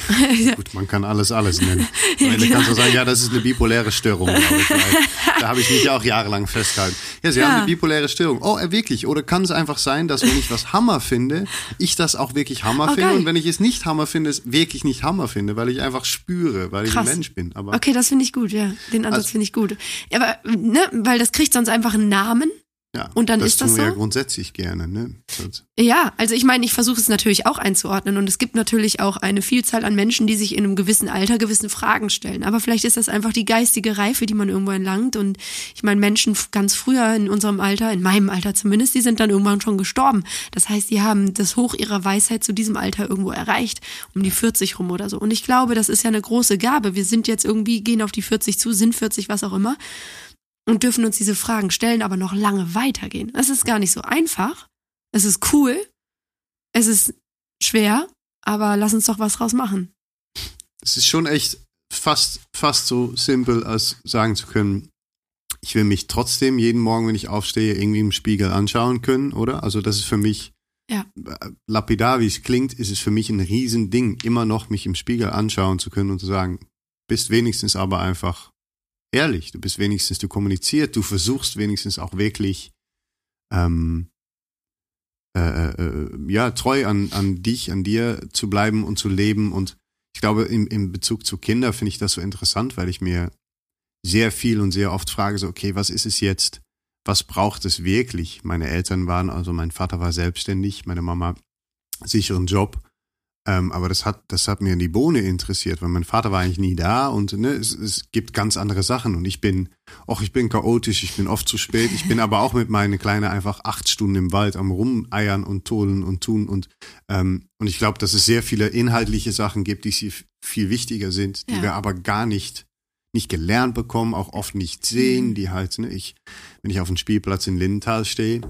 S2: [laughs]
S1: Gut, man kann alles alles nennen. [laughs] Am Ende kannst du sagen, ja, das ist eine bipoläre Störung. Ich, [laughs] da habe ich mich ja auch jahrelang festgehalten. Ja, sie ja. haben eine bipoläre Störung. Oh, äh, wirklich? Oder kann es einfach sein, dass wenn ich was Hammer finde, ich das auch wirklich Hammer oh, finde geil. und wenn ich es nicht Hammer finde, es wirklich nicht Hammer finde, weil ich einfach spüre, weil Krass. ich ein Mensch bin.
S2: Aber okay, das finde ich gut, ja. Den Ansatz also, finde ich gut. Aber, ne, weil das kriegt sonst einfach einen Namen
S1: ja, und dann das ist das tun wir so. ja grundsätzlich gerne, ne?
S2: Ja, also ich meine, ich versuche es natürlich auch einzuordnen und es gibt natürlich auch eine Vielzahl an Menschen, die sich in einem gewissen Alter gewissen Fragen stellen. Aber vielleicht ist das einfach die geistige Reife, die man irgendwo entlangt. Und ich meine, Menschen ganz früher in unserem Alter, in meinem Alter zumindest, die sind dann irgendwann schon gestorben. Das heißt, die haben das Hoch ihrer Weisheit zu diesem Alter irgendwo erreicht, um die 40 rum oder so. Und ich glaube, das ist ja eine große Gabe. Wir sind jetzt irgendwie, gehen auf die 40 zu, sind 40, was auch immer und dürfen uns diese Fragen stellen, aber noch lange weitergehen. Es ist gar nicht so einfach. Es ist cool. Es ist schwer, aber lass uns doch was draus machen.
S1: Es ist schon echt fast, fast so simpel, als sagen zu können, ich will mich trotzdem jeden Morgen, wenn ich aufstehe, irgendwie im Spiegel anschauen können, oder? Also das ist für mich, ja. Lapidar wie es klingt, ist es für mich ein Riesending, immer noch mich im Spiegel anschauen zu können und zu sagen, bist wenigstens aber einfach ehrlich, du bist wenigstens, du kommunizierst, du versuchst wenigstens auch wirklich ähm, äh, äh, äh, ja, treu an, an dich, an dir zu bleiben und zu leben. Und ich glaube, im, im Bezug zu Kindern finde ich das so interessant, weil ich mir sehr viel und sehr oft frage, so, okay, was ist es jetzt? Was braucht es wirklich? Meine Eltern waren, also mein Vater war selbstständig, meine Mama sicheren Job. Ähm, aber das hat, das hat mir in die Bohne interessiert, weil mein Vater war eigentlich nie da und ne, es, es gibt ganz andere Sachen und ich bin, auch ich bin chaotisch, ich bin oft zu spät, ich bin aber auch mit meinen Kleinen einfach acht Stunden im Wald am Rumeiern und Tolen und tun und ähm, und ich glaube, dass es sehr viele inhaltliche Sachen gibt, die viel wichtiger sind, die ja. wir aber gar nicht nicht gelernt bekommen, auch oft nicht sehen, mhm. die halt, ne, ich, wenn ich auf dem Spielplatz in Lindenthal stehe,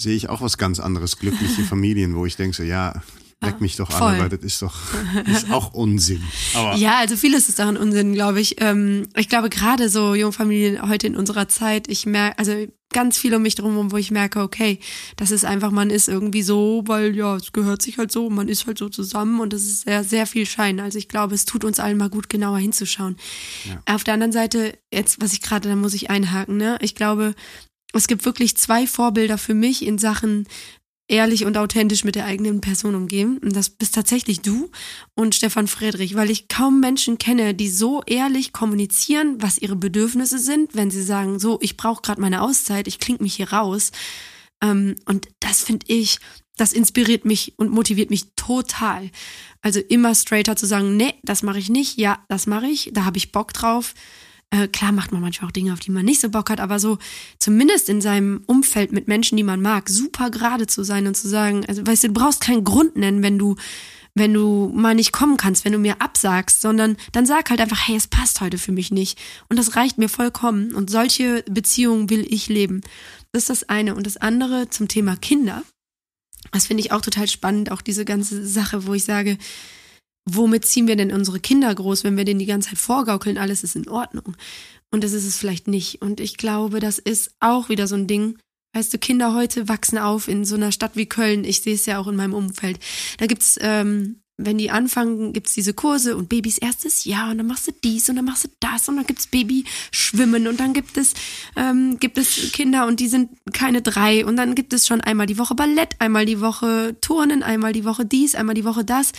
S1: sehe ich auch was ganz anderes, glückliche [laughs] Familien, wo ich denke so, ja, Leck mich doch Voll. an, weil das ist doch [laughs] ist auch Unsinn.
S2: Aber ja, also vieles ist daran Unsinn, glaube ich. Ähm, ich glaube gerade so Jungfamilien heute in unserer Zeit, ich merke, also ganz viel um mich drum, wo ich merke, okay, das ist einfach, man ist irgendwie so, weil ja, es gehört sich halt so, man ist halt so zusammen und das ist sehr, sehr viel Schein. Also ich glaube, es tut uns allen mal gut, genauer hinzuschauen. Ja. Auf der anderen Seite, jetzt, was ich gerade, da muss ich einhaken, ne? Ich glaube, es gibt wirklich zwei Vorbilder für mich in Sachen ehrlich und authentisch mit der eigenen Person umgehen. Und das bist tatsächlich du und Stefan Friedrich, weil ich kaum Menschen kenne, die so ehrlich kommunizieren, was ihre Bedürfnisse sind, wenn sie sagen, so, ich brauche gerade meine Auszeit, ich kling mich hier raus. Ähm, und das finde ich, das inspiriert mich und motiviert mich total. Also immer straighter zu sagen, nee, das mache ich nicht, ja, das mache ich, da habe ich Bock drauf. Äh, klar macht man manchmal auch Dinge, auf die man nicht so Bock hat, aber so zumindest in seinem Umfeld mit Menschen, die man mag, super gerade zu sein und zu sagen, also weißt du, du brauchst keinen Grund nennen, wenn du wenn du mal nicht kommen kannst, wenn du mir absagst, sondern dann sag halt einfach, hey, es passt heute für mich nicht. Und das reicht mir vollkommen. Und solche Beziehungen will ich leben. Das ist das eine. Und das andere zum Thema Kinder. Das finde ich auch total spannend, auch diese ganze Sache, wo ich sage, womit ziehen wir denn unsere Kinder groß, wenn wir denen die ganze Zeit vorgaukeln, alles ist in Ordnung. Und das ist es vielleicht nicht. Und ich glaube, das ist auch wieder so ein Ding. Weißt du, Kinder heute wachsen auf in so einer Stadt wie Köln. Ich sehe es ja auch in meinem Umfeld. Da gibt's ähm, wenn die anfangen, gibt's diese Kurse und Babys erstes Jahr und dann machst du dies und dann machst du das und dann gibt's Babyschwimmen und dann gibt es, ähm, gibt es Kinder und die sind keine drei und dann gibt es schon einmal die Woche Ballett, einmal die Woche Turnen, einmal die Woche dies, einmal die Woche das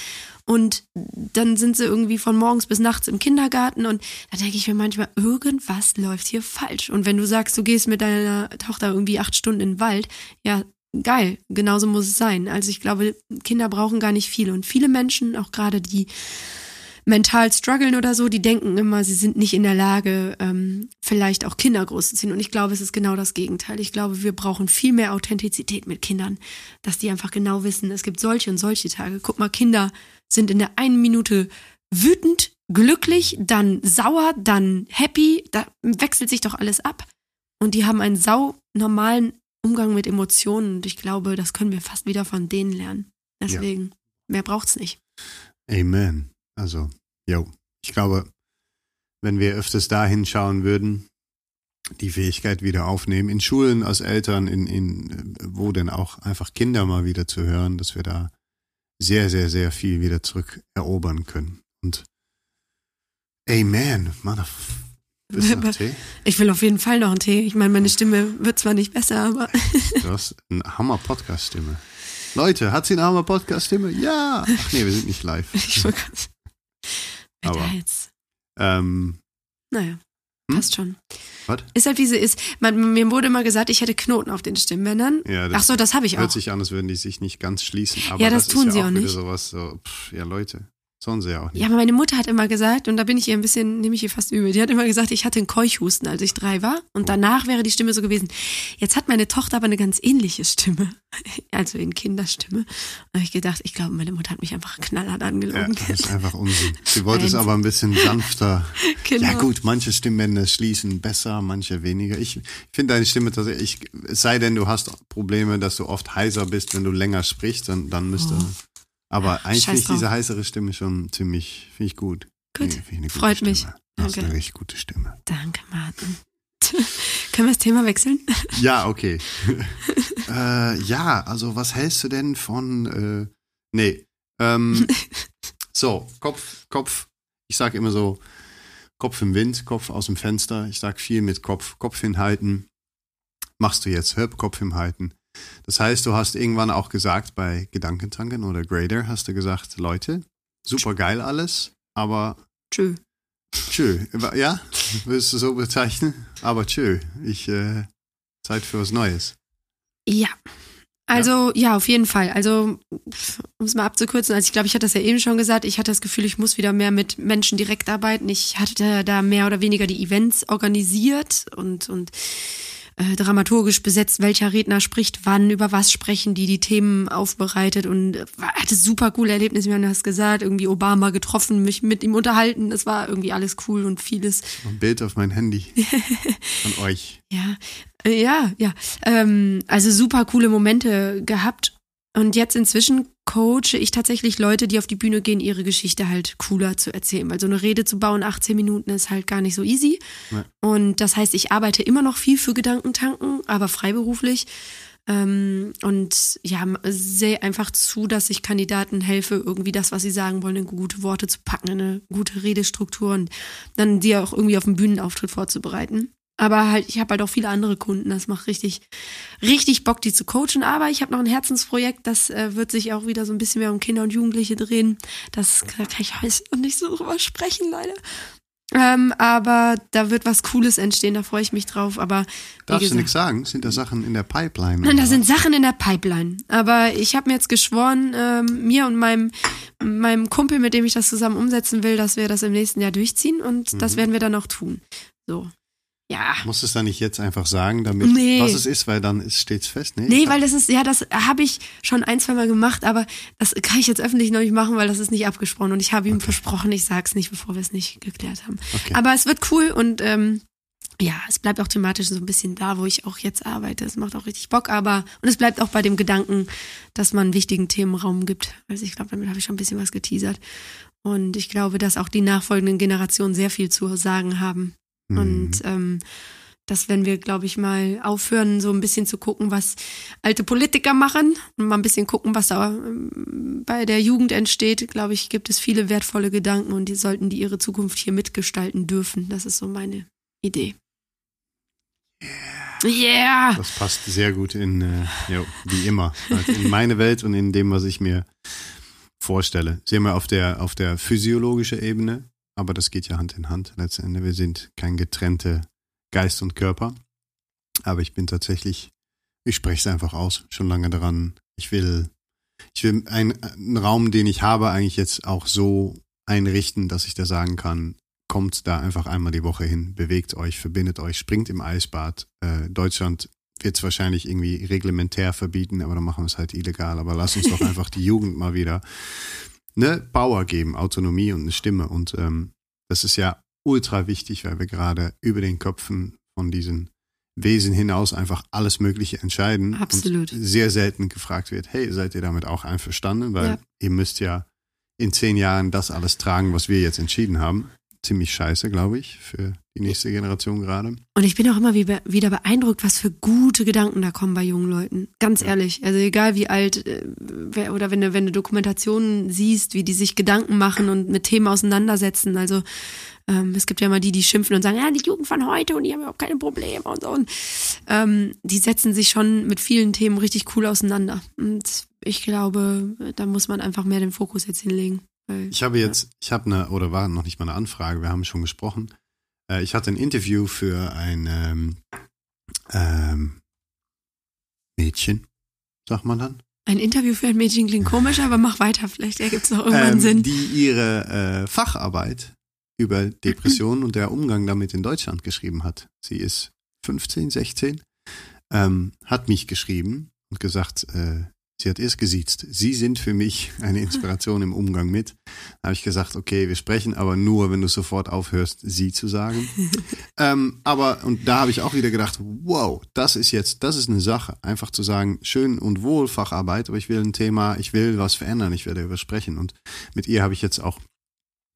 S2: und dann sind sie irgendwie von morgens bis nachts im Kindergarten und da denke ich mir manchmal, irgendwas läuft hier falsch. Und wenn du sagst, du gehst mit deiner Tochter irgendwie acht Stunden in den Wald, ja, geil, genauso muss es sein. Also ich glaube, Kinder brauchen gar nicht viel und viele Menschen, auch gerade die mental strugglen oder so, die denken immer, sie sind nicht in der Lage, ähm, vielleicht auch Kinder großzuziehen. Und ich glaube, es ist genau das Gegenteil. Ich glaube, wir brauchen viel mehr Authentizität mit Kindern, dass die einfach genau wissen, es gibt solche und solche Tage. Guck mal, Kinder sind in der einen Minute wütend, glücklich, dann sauer, dann happy, da wechselt sich doch alles ab. Und die haben einen sau normalen Umgang mit Emotionen. Und ich glaube, das können wir fast wieder von denen lernen. Deswegen, ja. mehr braucht's nicht.
S1: Amen. Also, jo. Ich glaube, wenn wir öfters da hinschauen würden, die Fähigkeit wieder aufnehmen, in Schulen als Eltern, in, in, wo denn auch einfach Kinder mal wieder zu hören, dass wir da sehr, sehr, sehr viel wieder zurück erobern können. Und Amen. Mann,
S2: ich will auf jeden Fall noch einen Tee. Ich meine, meine Stimme wird zwar nicht besser, aber.
S1: Du hast eine Hammer-Podcast-Stimme. Leute, hat sie eine Hammer-Podcast-Stimme? Ja! Ach nee, wir sind nicht live. [laughs] Ich wollte Aber, jetzt. Ähm,
S2: naja, hm? passt schon. Was? Ist halt wie sie ist. Man, mir wurde mal gesagt, ich hätte Knoten auf den Stimmbändern. Ja, Ach so, das habe ich
S1: auch. Hört sich an, als würden die sich nicht ganz schließen. Aber
S2: ja, das, das tun ja sie auch, auch nicht.
S1: Sowas, so, pff, ja, Leute. Sollen sie ja auch nicht.
S2: Ja, aber meine Mutter hat immer gesagt, und da bin ich ihr ein bisschen, nehme ich ihr fast übel, die hat immer gesagt, ich hatte einen Keuchhusten, als ich drei war. Und danach wäre die Stimme so gewesen. Jetzt hat meine Tochter aber eine ganz ähnliche Stimme. [laughs] Also in Kinderstimme. Und da habe ich gedacht, ich glaube, meine Mutter hat mich einfach knallhart angelogen.
S1: Ja, das ist [laughs] einfach Unsinn. Sie wollte es aber ein bisschen sanfter. [laughs] Genau. Ja gut, manche Stimmbänder schließen besser, manche weniger. Ich finde deine Stimme tatsächlich, es sei denn, du hast Probleme, dass du oft heiser bist, wenn du länger sprichst, dann, dann müsste... Oh aber eigentlich finde ich diese heißere Stimme schon ziemlich, finde ich gut.
S2: Gut, nee, freut
S1: Stimme.
S2: mich.
S1: Du hast eine richtig gute Stimme.
S2: Danke, Martin. [laughs] Können wir das Thema wechseln? [laughs]
S1: Ja, okay. [laughs] äh, ja, also was hältst du denn von, äh, nee, ähm, so, Kopf, Kopf, ich sage immer so, Kopf im Wind, Kopf aus dem Fenster, ich sage viel mit Kopf, Kopf hinhalten, machst du jetzt, hör Kopf hinhalten. Das heißt, du hast irgendwann auch gesagt bei Gedankentanken oder Grader, hast du gesagt, Leute, super geil alles, aber
S2: tschö.
S1: Tschö. Ja, würdest du so bezeichnen? Aber tschö. Ich, äh, Zeit für was Neues.
S2: Ja. Also, ja. ja, auf jeden Fall. Also, um es mal abzukürzen, also ich glaube, ich hatte das ja eben schon gesagt, ich hatte das Gefühl, ich muss wieder mehr mit Menschen direkt arbeiten. Ich hatte da mehr oder weniger die Events organisiert und, und äh, dramaturgisch besetzt, welcher Redner spricht wann, über was sprechen die, die Themen aufbereitet und äh, hatte super coole Erlebnisse, wir haben das gesagt, irgendwie Obama getroffen, mich mit ihm unterhalten, es war irgendwie alles cool und vieles.
S1: Ein Bild auf mein Handy [laughs] von euch.
S2: Ja, äh, ja, ja. Ähm, also super coole Momente gehabt und jetzt inzwischen coache ich tatsächlich Leute, die auf die Bühne gehen, ihre Geschichte halt cooler zu erzählen. Weil so eine Rede zu bauen, 18 Minuten, ist halt gar nicht so easy. Ja. Und das heißt, ich arbeite immer noch viel für Gedankentanken, aber freiberuflich. Ähm, und ja, sehe einfach zu, dass ich Kandidaten helfe, irgendwie das, was sie sagen wollen, in gute Worte zu packen, in eine gute Redestruktur und dann die auch irgendwie auf den Bühnenauftritt vorzubereiten. Aber halt, ich habe halt auch viele andere Kunden. Das macht richtig, richtig Bock, die zu coachen. Aber ich habe noch ein Herzensprojekt, das äh, wird sich auch wieder so ein bisschen mehr um Kinder und Jugendliche drehen. Das da kann ich heute noch nicht so drüber sprechen, leider. Ähm, aber da wird was Cooles entstehen, da freue ich mich drauf. Aber
S1: darfst gesagt, du nichts sagen? Sind da Sachen in der Pipeline?
S2: Nein, da sind Sachen in der Pipeline. Aber ich habe mir jetzt geschworen, ähm, mir und meinem meinem Kumpel, mit dem ich das zusammen umsetzen will, dass wir das im nächsten Jahr durchziehen und mhm. das werden wir dann auch tun. So. Ja.
S1: Muss es dann nicht jetzt einfach sagen, damit nee. was es ist, weil dann ist stets fest,
S2: nee? Nee, weil das ist, ja, das habe ich schon ein, zwei Mal gemacht, aber das kann ich jetzt öffentlich noch nicht machen, weil das ist nicht abgesprochen und ich habe ihm okay. versprochen, ich sag's nicht, bevor wir es nicht geklärt haben. Okay. Aber es wird cool und ähm, ja, es bleibt auch thematisch so ein bisschen da, wo ich auch jetzt arbeite. Es macht auch richtig Bock, aber und es bleibt auch bei dem Gedanken, dass man wichtigen Themenraum gibt. Also ich glaube, damit habe ich schon ein bisschen was geteasert. Und ich glaube, dass auch die nachfolgenden Generationen sehr viel zu sagen haben Mhm. Und ähm, dass wenn wir, glaube ich, mal aufhören, so ein bisschen zu gucken, was alte Politiker machen und mal ein bisschen gucken, was da ähm, bei der Jugend entsteht, glaube ich, gibt es viele wertvolle Gedanken und die sollten die ihre Zukunft hier mitgestalten dürfen. Das ist so meine Idee.
S1: Yeah. yeah. Das passt sehr gut in, äh, ja, wie immer, also in meine Welt und in dem, was ich mir vorstelle. Sehen wir auf der, auf der physiologischen Ebene aber das geht ja Hand in Hand letztendlich. Wir sind kein getrennte Geist und Körper. Aber ich bin tatsächlich, ich spreche es einfach aus, schon lange daran. Ich will, ich will einen, einen Raum, den ich habe, eigentlich jetzt auch so einrichten, dass ich da sagen kann, kommt da einfach einmal die Woche hin, bewegt euch, verbindet euch, springt im Eisbad. Äh, Deutschland wird es wahrscheinlich irgendwie reglementär verbieten, aber dann machen wir es halt illegal. Aber lass uns doch [laughs] einfach die Jugend mal wieder eine Power geben, Autonomie und eine Stimme. Und ähm, das ist ja ultra wichtig, weil wir gerade über den Köpfen von diesen Wesen hinaus einfach alles Mögliche entscheiden.
S2: Absolut.
S1: Und sehr selten gefragt wird, hey, seid ihr damit auch einverstanden? Weil
S2: Ja.
S1: ihr müsst ja in zehn Jahren das alles tragen, was wir jetzt entschieden haben. Ziemlich scheiße, glaube ich, für die nächste Generation gerade.
S2: Und ich bin auch immer wie- wieder beeindruckt, was für gute Gedanken da kommen bei jungen Leuten. Ganz ehrlich. Also egal wie alt, äh, oder wenn du, wenn du Dokumentationen siehst, wie die sich Gedanken machen und mit Themen auseinandersetzen. Also ähm, es gibt ja mal die, die schimpfen und sagen, ja, die Jugend von heute und die haben überhaupt keine Probleme und so. Und, ähm, die setzen sich schon mit vielen Themen richtig cool auseinander. Und ich glaube, da muss man einfach mehr den Fokus jetzt hinlegen. Weil,
S1: Ich habe jetzt, ich habe eine, oder war noch nicht mal eine Anfrage, wir haben schon gesprochen. Äh, ich hatte ein Interview für ein ähm, ähm, Mädchen, sagt man dann,
S2: ein Interview für ein Mädchen klingt komisch, [laughs] aber mach weiter, vielleicht ergibt es noch irgendwann
S1: ähm,
S2: Sinn.
S1: die ihre äh, Facharbeit über [clears throat] Depressionen und der Umgang damit in Deutschland geschrieben hat. Sie ist 15, 16, ähm, hat mich geschrieben und gesagt, äh, sie hat erst gesiezt. Sie sind für mich eine Inspiration im Umgang mit. Da habe ich gesagt, okay, wir sprechen aber nur, wenn du sofort aufhörst, sie zu sagen. [laughs] ähm, aber, und da habe ich auch wieder gedacht, wow, das ist jetzt, das ist eine Sache. Einfach zu sagen, schön und wohl Facharbeit, aber ich will ein Thema, ich will was verändern, ich werde darüber sprechen. Und mit ihr habe ich jetzt auch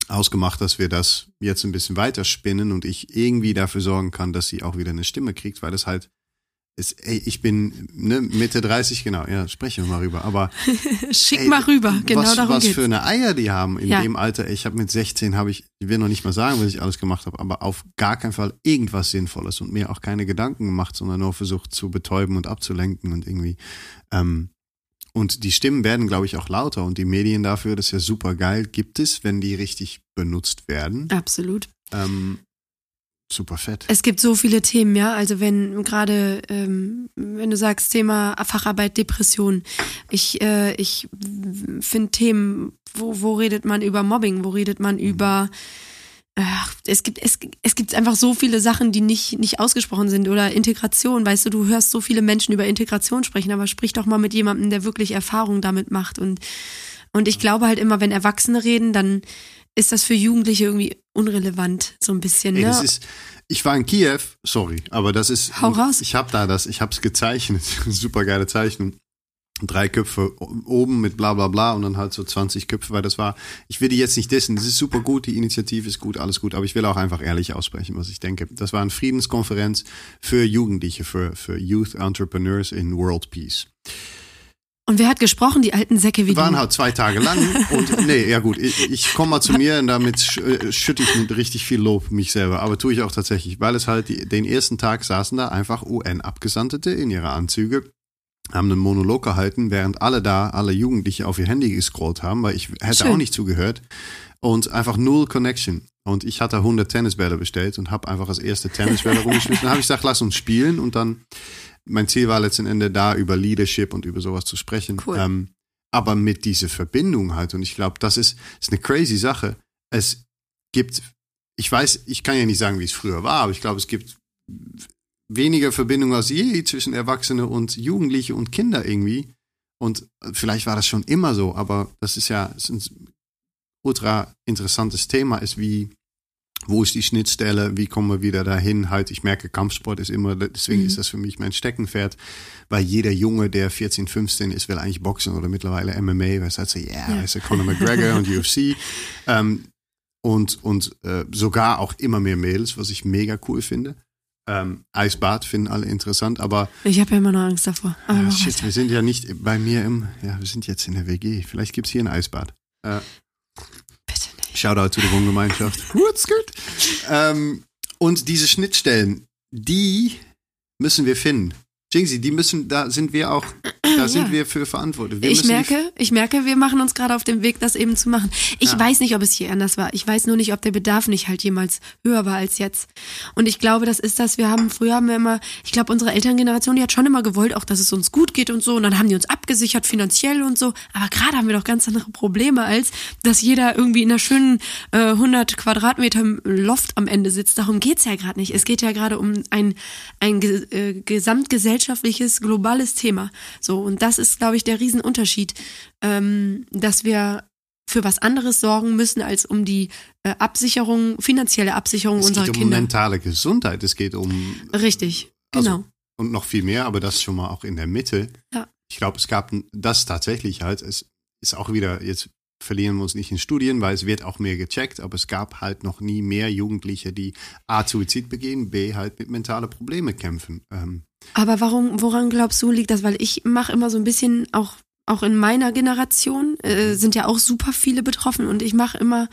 S1: ausgemacht, dass wir das jetzt ein bisschen weiterspinnen und ich irgendwie dafür sorgen kann, dass sie auch wieder eine Stimme kriegt, weil das halt ist, ey, ich bin ne, Mitte 30, genau, ja, sprechen wir mal rüber, aber [laughs]
S2: Schick
S1: ey,
S2: mal rüber, genau
S1: was,
S2: darum
S1: was
S2: geht's.
S1: für eine Eier die haben in
S2: Ja.
S1: dem Alter. Ich habe mit 16 habe ich, ich will noch nicht mal sagen, was ich alles gemacht habe, aber auf gar keinen Fall irgendwas Sinnvolles und mir auch keine Gedanken gemacht, sondern nur versucht zu betäuben und abzulenken und irgendwie ähm, und die Stimmen werden, glaube ich, auch lauter und die Medien dafür, das ist ja super geil, gibt es, wenn die richtig benutzt werden.
S2: Absolut.
S1: Ähm, super fett.
S2: Es gibt so viele Themen, ja. Also wenn gerade, ähm, wenn du sagst Thema Facharbeit, Depression, ich, äh, ich finde Themen, wo, wo redet man über Mobbing, wo redet man über Ach, es gibt es, es gibt einfach so viele Sachen, die nicht nicht ausgesprochen sind. Oder Integration, weißt du, du hörst so viele Menschen über Integration sprechen, aber sprich doch mal mit jemandem, der wirklich Erfahrung damit macht. Und und ich glaube halt immer, wenn Erwachsene reden, dann ist das für Jugendliche irgendwie unrelevant so ein bisschen,
S1: Ey,
S2: ne?
S1: das ist, ich war in Kiew, sorry, aber das ist,
S2: Hau raus.
S1: ich habe da das, ich habe es gezeichnet, [laughs] super geile Zeichnung. Drei Köpfe oben mit bla bla bla und dann halt so 20 Köpfe, weil das war, ich will die jetzt nicht dissen, das ist super gut, die Initiative ist gut, alles gut, aber ich will auch einfach ehrlich aussprechen, was ich denke. Das war eine Friedenskonferenz für Jugendliche, für, für Youth Entrepreneurs in World Peace.
S2: Und wer hat gesprochen? Die alten Säcke wie
S1: waren
S2: du.
S1: halt zwei Tage lang und [laughs] nee, ja gut, ich, ich komme mal zu [laughs] mir und damit äh, schütte ich mit richtig viel Lob mich selber, aber tue ich auch tatsächlich, weil es halt die, den ersten Tag saßen da einfach UN-Abgesandte in ihre Anzüge, haben einen Monolog gehalten, während alle da, alle Jugendliche auf ihr Handy gescrollt haben, weil ich hätte
S2: Schön.
S1: auch nicht zugehört und einfach null Connection. Und ich hatte 100 Tennisbälle bestellt und habe einfach als erste Tennisbälle rumgeschmissen. Dann habe ich gesagt, lass uns spielen und dann mein Ziel war letzten Endes da über Leadership und über sowas zu sprechen.
S2: Cool.
S1: Ähm, aber mit dieser Verbindung halt. Und ich glaube, das ist, ist eine crazy Sache. Es gibt, ich weiß, ich kann ja nicht sagen, wie es früher war, aber ich glaube, es gibt weniger Verbindung als je zwischen Erwachsene und Jugendliche und Kinder irgendwie. Und vielleicht war das schon immer so, aber das ist ja ist ein ultra interessantes Thema, ist wie, wo ist die Schnittstelle, wie kommen wir wieder dahin? Halt, ich merke, Kampfsport ist immer, deswegen
S2: Mhm.
S1: ist das für mich mein Steckenpferd, weil jeder Junge, der 14, 15 ist, will eigentlich Boxen oder mittlerweile MMA, weil es halt so, yeah,
S2: Ja.
S1: du, Conor McGregor und [laughs] UFC. Ähm, und und äh, sogar auch immer mehr Mädels, was ich mega cool finde. Ähm, Eisbad finden alle interessant, aber
S2: Ich habe ja immer noch Angst davor. Mach
S1: shit, wir sind ja nicht bei mir im, ja, wir sind jetzt in der WG. Vielleicht gibt's hier ein Eisbad. Äh. Shoutout zu der Wohngemeinschaft. [laughs] What's good? Ähm, und diese Schnittstellen, die müssen wir finden Jinxie, die müssen, da sind wir auch, da sind
S2: Ja.
S1: wir für verantwortlich. Wir
S2: Ich merke, ich merke, wir machen uns gerade auf den Weg, das eben zu machen. Ich
S1: Ja.
S2: weiß nicht, ob es hier anders war. Ich weiß nur nicht, ob der Bedarf nicht halt jemals höher war als jetzt. Und ich glaube, das ist das, wir haben, früher haben wir immer, ich glaube, unsere Elterngeneration, die hat schon immer gewollt, auch, dass es uns gut geht und so. Und dann haben die uns abgesichert finanziell und so. Aber gerade haben wir doch ganz andere Probleme, als dass jeder irgendwie in einer schönen äh, 100 Quadratmeter Loft am Ende sitzt. Darum geht's ja gerade nicht. Es geht ja gerade um ein, ein äh, gesamtgesellschaftliches, globales Thema. So, und das ist, glaube ich, der Riesenunterschied, ähm, dass wir für was anderes sorgen müssen, als um die äh, Absicherung, finanzielle Absicherung
S1: es
S2: unserer
S1: geht um
S2: Kinder.
S1: mentale Gesundheit, es geht um
S2: Richtig,
S1: Also,
S2: genau.
S1: und noch viel mehr, aber das schon mal auch in der Mitte.
S2: Ja.
S1: Ich glaube, es gab das tatsächlich halt. Es ist auch wieder, jetzt verlieren wir uns nicht in Studien, weil es wird auch mehr gecheckt, aber es gab halt noch nie mehr Jugendliche, die A, Suizid begehen, B, halt mit mentale Probleme kämpfen. Ähm,
S2: Aber warum, woran glaubst du, liegt das? Weil ich mache immer so ein bisschen, auch, auch in meiner Generation äh, sind ja auch super viele betroffen und ich mache immer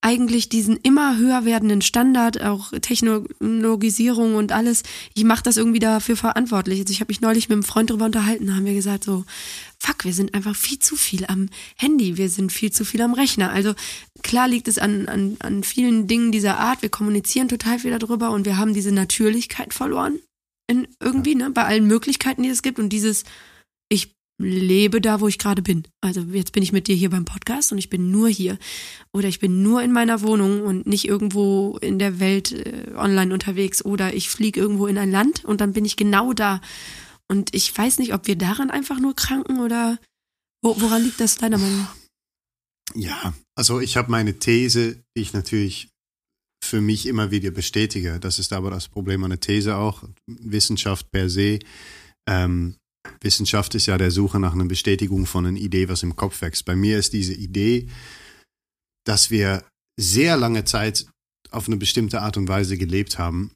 S2: eigentlich diesen immer höher werdenden Standard, auch Technologisierung und alles, ich mache das irgendwie dafür verantwortlich. Also ich habe mich neulich mit einem Freund darüber unterhalten, da haben wir gesagt so, fuck, wir sind einfach viel zu viel am Handy, wir sind viel zu viel am Rechner. Also klar liegt es an, an, an vielen Dingen dieser Art, wir kommunizieren total viel darüber und wir haben diese Natürlichkeit verloren in irgendwie, ne, bei allen Möglichkeiten, die es gibt und dieses, ich lebe da, wo ich gerade bin. Also jetzt bin ich mit dir hier beim Podcast und ich bin nur hier. Oder ich bin nur in meiner Wohnung und nicht irgendwo in der Welt äh, online unterwegs. Oder ich fliege irgendwo in ein Land und dann bin ich genau da. Und ich weiß nicht, ob wir daran einfach nur kranken oder wo, woran liegt das deiner Meinung nach?
S1: ja, also ich habe meine These, die ich natürlich für mich immer wieder bestätige. Das ist aber das Problem an der These auch. Wissenschaft per se. Ähm, Wissenschaft ist ja der Suche nach einer Bestätigung von einer Idee, was im Kopf wächst. Bei mir ist diese Idee, dass wir sehr lange Zeit auf eine bestimmte Art und Weise gelebt haben,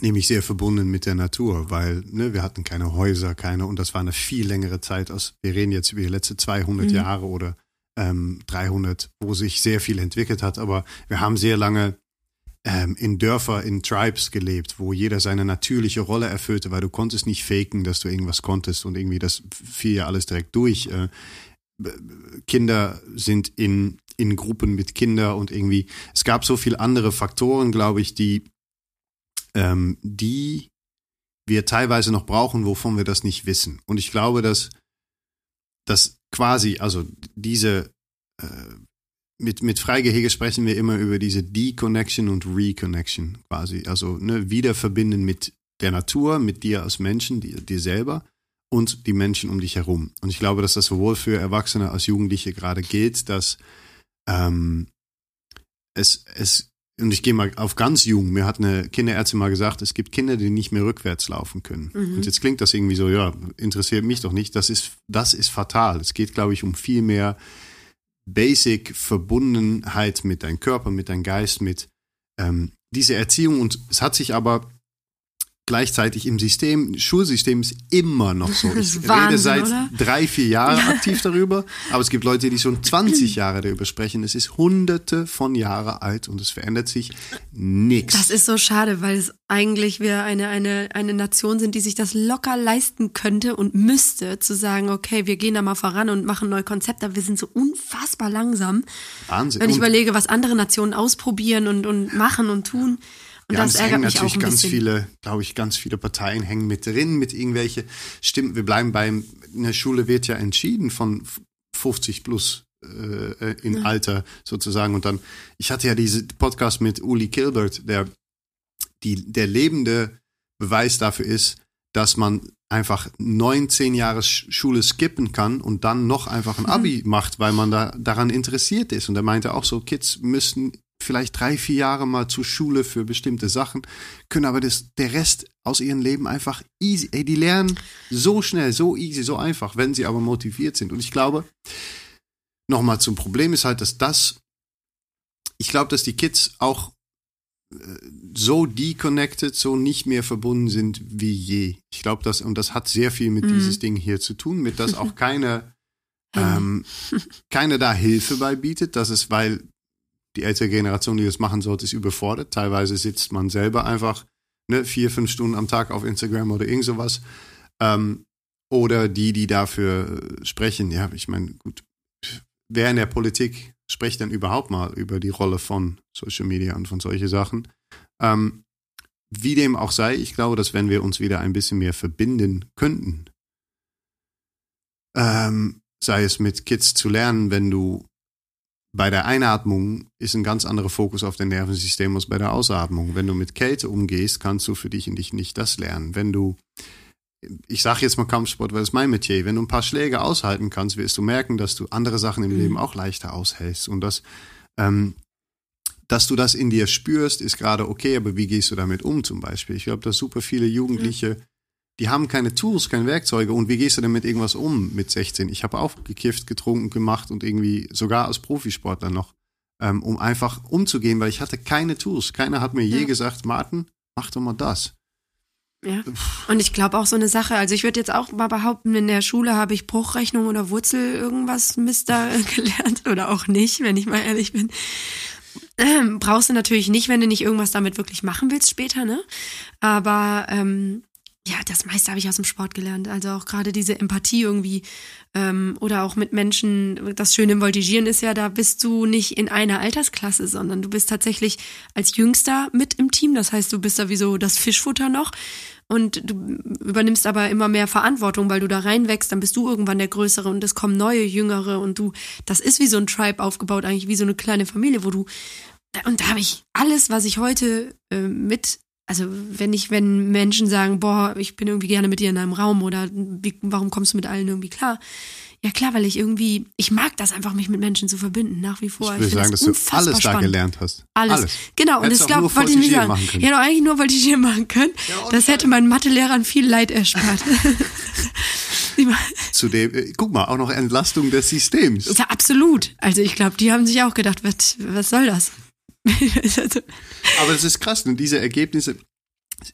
S1: nämlich sehr verbunden mit der Natur, weil ne, wir hatten keine Häuser, keine, und das war eine viel längere Zeit, als wir reden jetzt über die letzten 200
S2: Mhm.
S1: Jahre oder ähm, 300, wo sich sehr viel entwickelt hat, aber wir haben sehr lange ähm, in Dörfer, in Tribes gelebt, wo jeder seine natürliche Rolle erfüllte, weil du konntest nicht faken, dass du irgendwas konntest und irgendwie das fiel ja alles direkt durch. Äh, Kinder sind in, in Gruppen mit Kindern und irgendwie, es gab so viele andere Faktoren, glaube ich, die, ähm, die wir teilweise noch brauchen, wovon wir das nicht wissen. Und ich glaube, dass, dass quasi, also diese, äh, mit, mit Freigehege sprechen wir immer über diese Deconnection und Reconnection quasi. Also ne, wieder verbinden mit der Natur, mit dir als Menschen, dir, dir selber und die Menschen um dich herum. Und ich glaube, dass das sowohl für Erwachsene als Jugendliche gerade gilt, dass ähm, es, es, und ich gehe mal auf ganz jung, mir hat eine Kinderärztin mal gesagt, es gibt Kinder, die nicht mehr rückwärts laufen können.
S2: Mhm.
S1: Und jetzt klingt das irgendwie so, ja, interessiert mich doch nicht. Das ist, das ist fatal. Es geht, glaube ich, um viel mehr Basic Verbundenheit mit deinem Körper, mit deinem Geist, mit ähm, diese Erziehung. Und es hat sich aber gleichzeitig im System, Schulsystem ist immer noch so. Ich rede
S2: Wahnsinn,
S1: seit
S2: oder?
S1: drei, vier Jahren aktiv darüber, aber es gibt Leute, die schon 20 Jahre darüber sprechen. Es ist hunderte von Jahren alt und es verändert sich nichts.
S2: Das ist so schade, weil es eigentlich wir eine, eine, eine Nation sind, die sich das locker leisten könnte und müsste, zu sagen, okay, wir gehen da mal voran und machen neue Konzepte, aber wir sind so unfassbar langsam.
S1: Wahnsinn.
S2: Wenn ich
S1: Und-
S2: überlege, was andere Nationen ausprobieren und, und machen und tun. Und
S1: ja,
S2: das
S1: hängen natürlich ganz
S2: bisschen.
S1: viele, glaube ich, ganz viele Parteien hängen mit drin, mit irgendwelche Stimmen. Wir bleiben beim, eine Schule wird ja entschieden von 50 plus äh, in Alter sozusagen. Und dann, ich hatte ja diese Podcast mit Uli Kilbert, der, die, der lebende Beweis dafür ist, dass man einfach 19 Jahre Sch- Schule skippen kann und dann noch einfach ein Abi macht, weil man da daran interessiert ist. Und er meinte auch so, Kids müssten vielleicht drei, vier Jahre mal zur Schule für bestimmte Sachen, können aber das, der Rest aus ihrem Leben einfach easy, ey, die lernen so schnell, so easy, so einfach, wenn sie aber motiviert sind. Und ich glaube, nochmal zum Problem ist halt, dass das, ich glaube, dass die Kids auch äh, so deconnected, so nicht mehr verbunden sind wie je. Ich glaube, das, und das hat sehr viel mit
S2: Mhm.
S1: dieses Ding hier zu tun, mit dass auch [laughs] keine, ähm, [laughs] keine da Hilfe bei bietet. Das ist, weil die ältere Generation, die das machen sollte, ist überfordert. Teilweise sitzt man selber einfach ne, vier, fünf Stunden am Tag auf Instagram oder irgend sowas. Ähm, oder die, die dafür äh, sprechen. Ja, ich meine, gut, wer in der Politik spricht denn überhaupt mal über die Rolle von Social Media und von solche Sachen? Ähm, wie dem auch sei, ich glaube, dass wenn wir uns wieder ein bisschen mehr verbinden könnten, ähm, sei es mit Kids zu lernen, wenn du bei der Einatmung ist ein ganz anderer Fokus auf dein Nervensystem als bei der Ausatmung. Wenn du mit Kälte umgehst, kannst du für dich und dich nicht das lernen. Wenn du, ich sage jetzt mal Kampfsport, weil das ist mein Metier, wenn du ein paar Schläge aushalten kannst, wirst du merken, dass du andere Sachen im mhm. Leben auch leichter aushältst. Und das, ähm, dass du das in dir spürst, ist gerade okay, aber wie gehst du damit um zum Beispiel? Ich glaube, dass super viele Jugendliche mhm die haben keine Tools, keine Werkzeuge. Und wie gehst du denn mit irgendwas um mit 16? Ich habe auch gekifft, getrunken, gemacht und irgendwie sogar als Profisportler noch, ähm, um einfach umzugehen, weil ich hatte keine Tools. Keiner hat mir ja. je gesagt, Martin, mach doch mal das.
S2: Ja. Und ich glaube auch so eine Sache, also ich würde jetzt auch mal behaupten, in der Schule habe ich Bruchrechnung oder Wurzel irgendwas Mister [laughs] gelernt oder auch nicht, wenn ich mal ehrlich bin. Ähm, brauchst du natürlich nicht, wenn du nicht irgendwas damit wirklich machen willst später, ne? Aber ähm, ja, das meiste habe ich aus dem Sport gelernt. Also auch gerade diese Empathie irgendwie ähm, oder auch mit Menschen. Das Schöne im Voltigieren ist ja, da bist du nicht in einer Altersklasse, sondern du bist tatsächlich als Jüngster mit im Team. Das heißt, du bist da wie so das Fischfutter noch und du übernimmst aber immer mehr Verantwortung, weil du da reinwächst, dann bist du irgendwann der Größere und es kommen neue Jüngere und du, das ist wie so ein Tribe aufgebaut, eigentlich wie so eine kleine Familie, wo du und da habe ich alles, was ich heute äh, mit also wenn ich, wenn Menschen sagen, boah, ich bin irgendwie gerne mit dir in einem Raum oder wie, warum kommst du mit allen irgendwie klar? Ja klar, weil ich irgendwie, ich mag das einfach, mich mit Menschen zu verbinden, nach wie vor.
S1: Ich würde sagen, das dass du alles spannend. da gelernt hast.
S2: Alles. alles. Genau, und das glaube wollte ich nicht sagen. Ich hätte eigentlich nur Voltigieren machen können. Ja, das hätte meinen Mathelehrern viel Leid erspart. [laughs]
S1: Zudem, äh, guck mal, auch noch Entlastung des Systems.
S2: Ja, absolut. Also ich glaube, die haben sich auch gedacht, was, was soll das? [laughs]
S1: Aber das ist krass, und diese Ergebnisse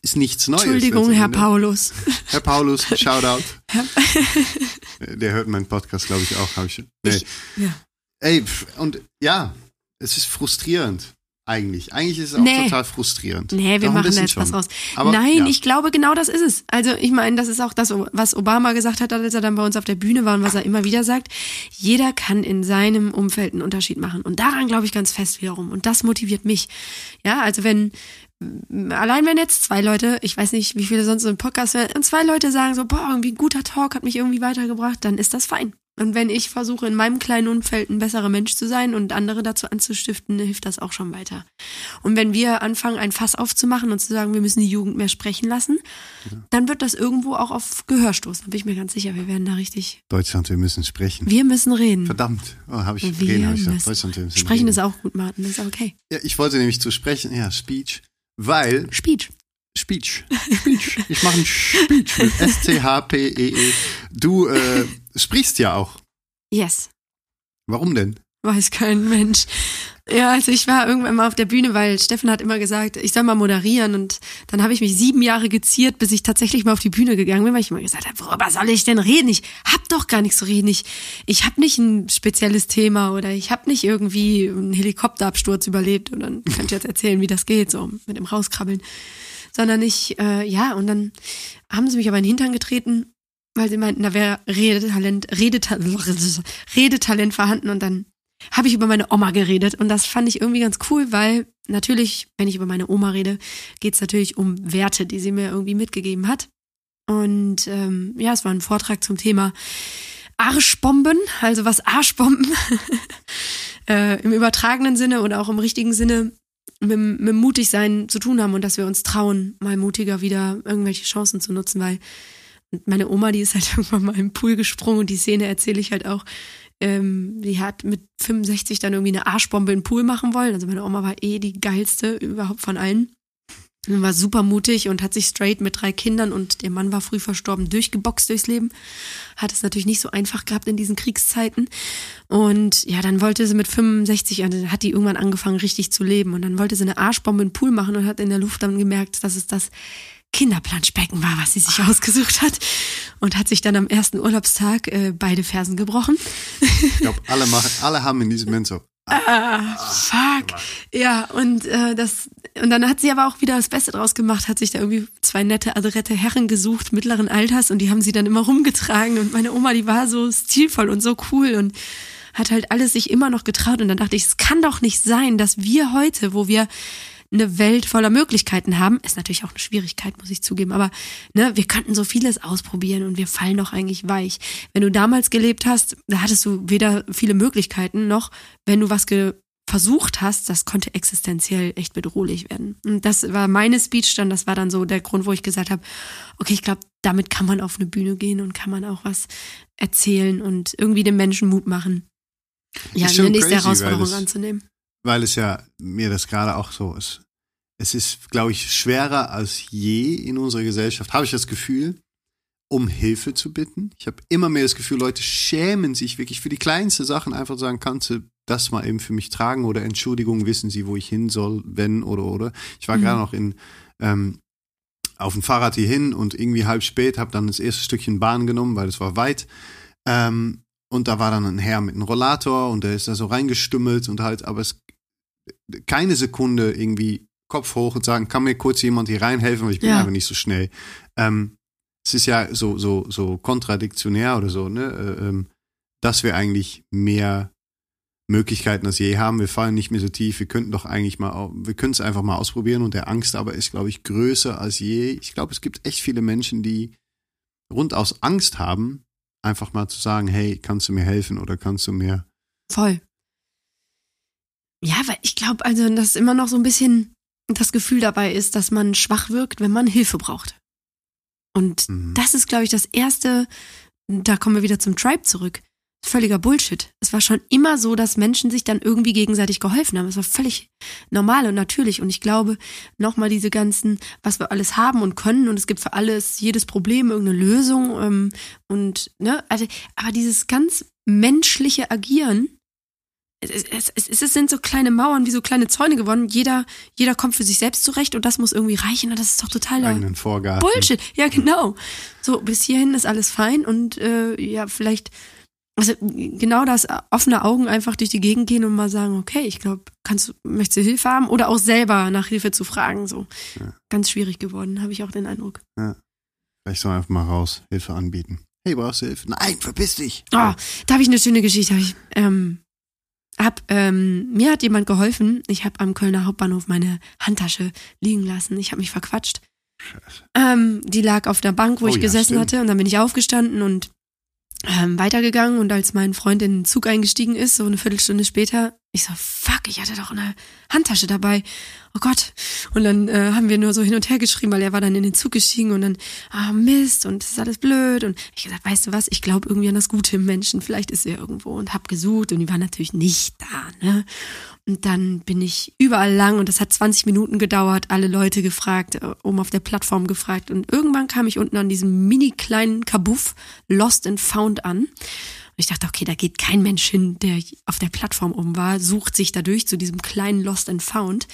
S1: ist nichts Neues.
S2: Entschuldigung, Herr Paulus.
S1: Herr Paulus, Shoutout. [laughs] Der hört meinen Podcast, glaube ich, auch. Hab ich, nee. ich, ja. Ey, und ja, es ist frustrierend. Eigentlich. Eigentlich ist es auch nee. total frustrierend.
S2: Nee, wir Darum machen da jetzt schon. was raus. Aber, Nein, ja. ich glaube, genau das ist es. Also, ich meine, das ist auch das, was Obama gesagt hat, als er dann bei uns auf der Bühne war und was er immer wieder sagt. Jeder kann in seinem Umfeld einen Unterschied machen. Und daran glaube ich ganz fest wiederum. Und das motiviert mich. Ja, also wenn, allein wenn jetzt zwei Leute, ich weiß nicht, wie viele sonst so im Podcast werden, und zwei Leute sagen so, boah, irgendwie ein guter Talk hat mich irgendwie weitergebracht, dann ist das fein. Und wenn ich versuche, in meinem kleinen Umfeld ein besserer Mensch zu sein und andere dazu anzustiften, hilft das auch schon weiter. Und wenn wir anfangen, ein Fass aufzumachen und zu sagen, wir müssen die Jugend mehr sprechen lassen, ja. dann wird das irgendwo auch auf Gehör stoßen. Da bin ich mir ganz sicher, wir werden da richtig.
S1: Deutschland, wir müssen sprechen.
S2: Wir müssen reden.
S1: Verdammt, oh, habe ich wir reden, hab ich gesagt.
S2: Deutschland, wir müssen Sprechen reden. ist auch gut, Martin, ist okay.
S1: Ja, ich wollte nämlich zu sprechen, ja, Speech, weil.
S2: Speech.
S1: Speech. Speech. [laughs] Ich mache ein Speech mit S-C-H-P-E-E. -E. Du äh, [laughs] sprichst ja auch.
S2: Yes.
S1: Warum denn?
S2: Weiß kein Mensch. Ja, also ich war irgendwann mal auf der Bühne, weil Steffen hat immer gesagt, ich soll mal moderieren und dann habe ich mich sieben Jahre geziert, bis ich tatsächlich mal auf die Bühne gegangen bin, weil ich immer gesagt habe, worüber soll ich denn reden? Ich hab doch gar nichts zu reden. Ich, ich habe nicht ein spezielles Thema oder ich habe nicht irgendwie einen Helikopterabsturz überlebt und dann könnt ihr jetzt erzählen, wie das geht, so mit dem Rauskrabbeln. Sondern ich, äh, ja, und dann haben sie mich aber in den Hintern getreten weil sie meinten, da wäre Redetalent, Redetalent, [laughs] Redetalent vorhanden und dann habe ich über meine Oma geredet und das fand ich irgendwie ganz cool, weil natürlich, wenn ich über meine Oma rede, geht es natürlich um Werte, die sie mir irgendwie mitgegeben hat. Und ähm, ja, es war ein Vortrag zum Thema Arschbomben, also was Arschbomben [laughs] äh, im übertragenen Sinne oder auch im richtigen Sinne mit, mit Mutigsein zu tun haben und dass wir uns trauen, mal mutiger wieder irgendwelche Chancen zu nutzen, weil meine Oma, die ist halt [laughs] irgendwann mal im Pool gesprungen und die Szene erzähle ich halt auch. Ähm, die hat mit 65 dann irgendwie eine Arschbombe den Pool machen wollen. Also meine Oma war eh die geilste überhaupt von allen. Und war super mutig und hat sich straight mit drei Kindern und ihr Mann war früh verstorben durchgeboxt durchs Leben. Hat es natürlich nicht so einfach gehabt in diesen Kriegszeiten. Und ja, dann wollte sie mit 65, also hat die irgendwann angefangen richtig zu leben. Und dann wollte sie eine Arschbombe den Pool machen und hat in der Luft dann gemerkt, dass es das Kinderplanschbecken war, was sie sich ausgesucht hat und hat sich dann am ersten Urlaubstag äh, beide Fersen gebrochen.
S1: Ich glaube, alle, machen, alle haben in diesem Moment so,
S2: Ah, fuck. Ja, und äh, das und dann hat sie aber auch wieder das Beste draus gemacht, hat sich da irgendwie zwei nette, adrette Herren gesucht, mittleren Alters, und die haben sie dann immer rumgetragen. Und meine Oma, die war so stilvoll und so cool und hat halt alles sich immer noch getraut. Und dann dachte ich, es kann doch nicht sein, dass wir heute, wo wir eine Welt voller Möglichkeiten haben, ist natürlich auch eine Schwierigkeit, muss ich zugeben, aber ne, wir könnten so vieles ausprobieren und wir fallen doch eigentlich weich. Wenn du damals gelebt hast, da hattest du weder viele Möglichkeiten noch, wenn du was versucht hast, das konnte existenziell echt bedrohlich werden. Und das war meine Speech dann, das war dann so der Grund, wo ich gesagt habe, okay, ich glaube, damit kann man auf eine Bühne gehen und kann man auch was erzählen und irgendwie den Menschen Mut machen, ja, eine nächste crazy, Herausforderung anzunehmen.
S1: Weil es ja mir das gerade auch so ist. Es ist, glaube ich, schwerer als je in unserer Gesellschaft, habe ich das Gefühl, um Hilfe zu bitten. Ich habe immer mehr das Gefühl, Leute schämen sich wirklich für die kleinsten Sachen einfach sagen, kannst du das mal eben für mich tragen oder Entschuldigung, wissen Sie, wo ich hin soll, wenn oder oder. Ich war mhm. gerade noch in ähm, auf dem Fahrrad hier hin und irgendwie halb spät, habe dann das erste Stückchen Bahn genommen, weil es war weit. Ähm, und da war dann ein Herr mit einem Rollator und der ist da so reingestümmelt und halt, aber es keine Sekunde irgendwie Kopf hoch und sagen, kann mir kurz jemand hier reinhelfen, weil ich bin ja. einfach nicht so schnell. Ähm, es ist ja so, so, so kontradiktionär oder so, ne? Äh, ähm, dass wir eigentlich mehr Möglichkeiten als je haben. Wir fallen nicht mehr so tief. Wir könnten doch eigentlich mal, wir können es einfach mal ausprobieren und der Angst aber ist, glaube ich, größer als je. Ich glaube, es gibt echt viele Menschen, die rund aus Angst haben, einfach mal zu sagen, hey, kannst du mir helfen oder kannst du mir.
S2: Voll. Ja, weil ich glaube, also, dass immer noch so ein bisschen das Gefühl dabei ist, dass man schwach wirkt, wenn man Hilfe braucht. Und mhm. das ist, glaube ich, das erste, da kommen wir wieder zum Tribe zurück völliger Bullshit. Es war schon immer so, dass Menschen sich dann irgendwie gegenseitig geholfen haben. Es war völlig normal und natürlich. Und ich glaube, nochmal diese ganzen, was wir alles haben und können und es gibt für alles, jedes Problem irgendeine Lösung. Ähm, und, ne, also, aber dieses ganz menschliche Agieren, es, es, es, es sind so kleine Mauern wie so kleine Zäune geworden. Jeder, jeder kommt für sich selbst zurecht und das muss irgendwie reichen. Und das ist doch totaler Bullshit. Ja, genau. So, bis hierhin ist alles fein und äh, ja, vielleicht also genau das, offene Augen einfach durch die Gegend gehen und mal sagen, okay, ich glaube, kannst du, möchtest du Hilfe haben? Oder auch selber nach Hilfe zu fragen, so. Ja. Ganz schwierig geworden, habe ich auch den Eindruck.
S1: Ja. Vielleicht soll einfach mal raus, Hilfe anbieten. Hey, brauchst du Hilfe? Nein, verpiss dich.
S2: Oh, da habe ich eine schöne Geschichte. Ich, ähm, hab, ähm, mir hat jemand geholfen. Ich habe am Kölner Hauptbahnhof meine Handtasche liegen lassen. Ich habe mich verquatscht. Scheiße. Ähm, die lag auf der Bank, wo oh, ich ja, gesessen stimmt. hatte. Und dann bin ich aufgestanden und ähm, weitergegangen und als mein Freund in den Zug eingestiegen ist, so eine Viertelstunde später, ich so, fuck, ich hatte doch eine Handtasche dabei. Oh Gott. Und dann äh, haben wir nur so hin und her geschrieben, weil er war dann in den Zug gestiegen und dann, ah Mist und das ist alles blöd. Und ich gesagt, weißt du was, ich glaube irgendwie an das Gute im Menschen, vielleicht ist er irgendwo und hab gesucht und die war natürlich nicht da, ne? Und dann bin ich überall lang und das hat 20 Minuten gedauert, alle Leute gefragt, äh, oben auf der Plattform gefragt. Und irgendwann kam ich unten an diesem mini kleinen Kabuff Lost and Found an ich dachte, okay, da geht kein Mensch hin, der auf der Plattform oben war, sucht sich dadurch zu diesem kleinen Lost and Found.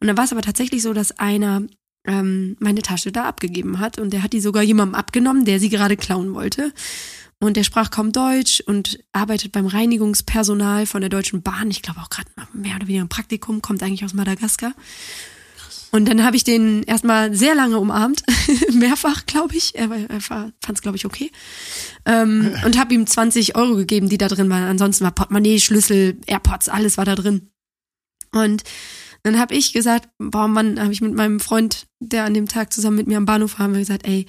S2: Und dann war es aber tatsächlich so, dass einer ähm, meine Tasche da abgegeben hat und der hat die sogar jemandem abgenommen, der sie gerade klauen wollte. Und der sprach kaum Deutsch und arbeitet beim Reinigungspersonal von der Deutschen Bahn. Ich glaube auch gerade mehr oder weniger im Praktikum, kommt eigentlich aus Madagaskar. Und dann habe ich den erstmal sehr lange umarmt, [laughs] mehrfach, glaube ich. Er, er fand es, glaube ich, okay. Ähm, [laughs] und habe ihm 20 Euro gegeben, die da drin waren. Ansonsten war Portemonnaie, Schlüssel, AirPods, alles war da drin. Und dann habe ich gesagt, boah Mann, habe ich mit meinem Freund, der an dem Tag zusammen mit mir am Bahnhof war, haben wir gesagt, ey,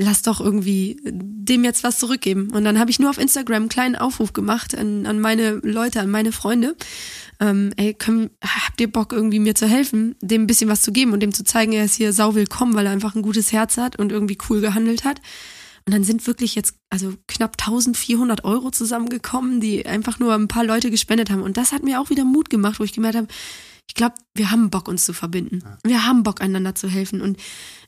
S2: lass doch irgendwie dem jetzt was zurückgeben. Und dann habe ich nur auf Instagram einen kleinen Aufruf gemacht an, an meine Leute, an meine Freunde. Ähm, ey, können, habt ihr Bock irgendwie mir zu helfen, dem ein bisschen was zu geben und dem zu zeigen, er ist hier sau willkommen, weil er einfach ein gutes Herz hat und irgendwie cool gehandelt hat. Und dann sind wirklich jetzt also knapp 1400 Euro zusammengekommen, die einfach nur ein paar Leute gespendet haben. Und das hat mir auch wieder Mut gemacht, wo ich gemerkt habe, ich glaube, wir haben Bock, uns zu verbinden. Wir haben Bock, einander zu helfen. Und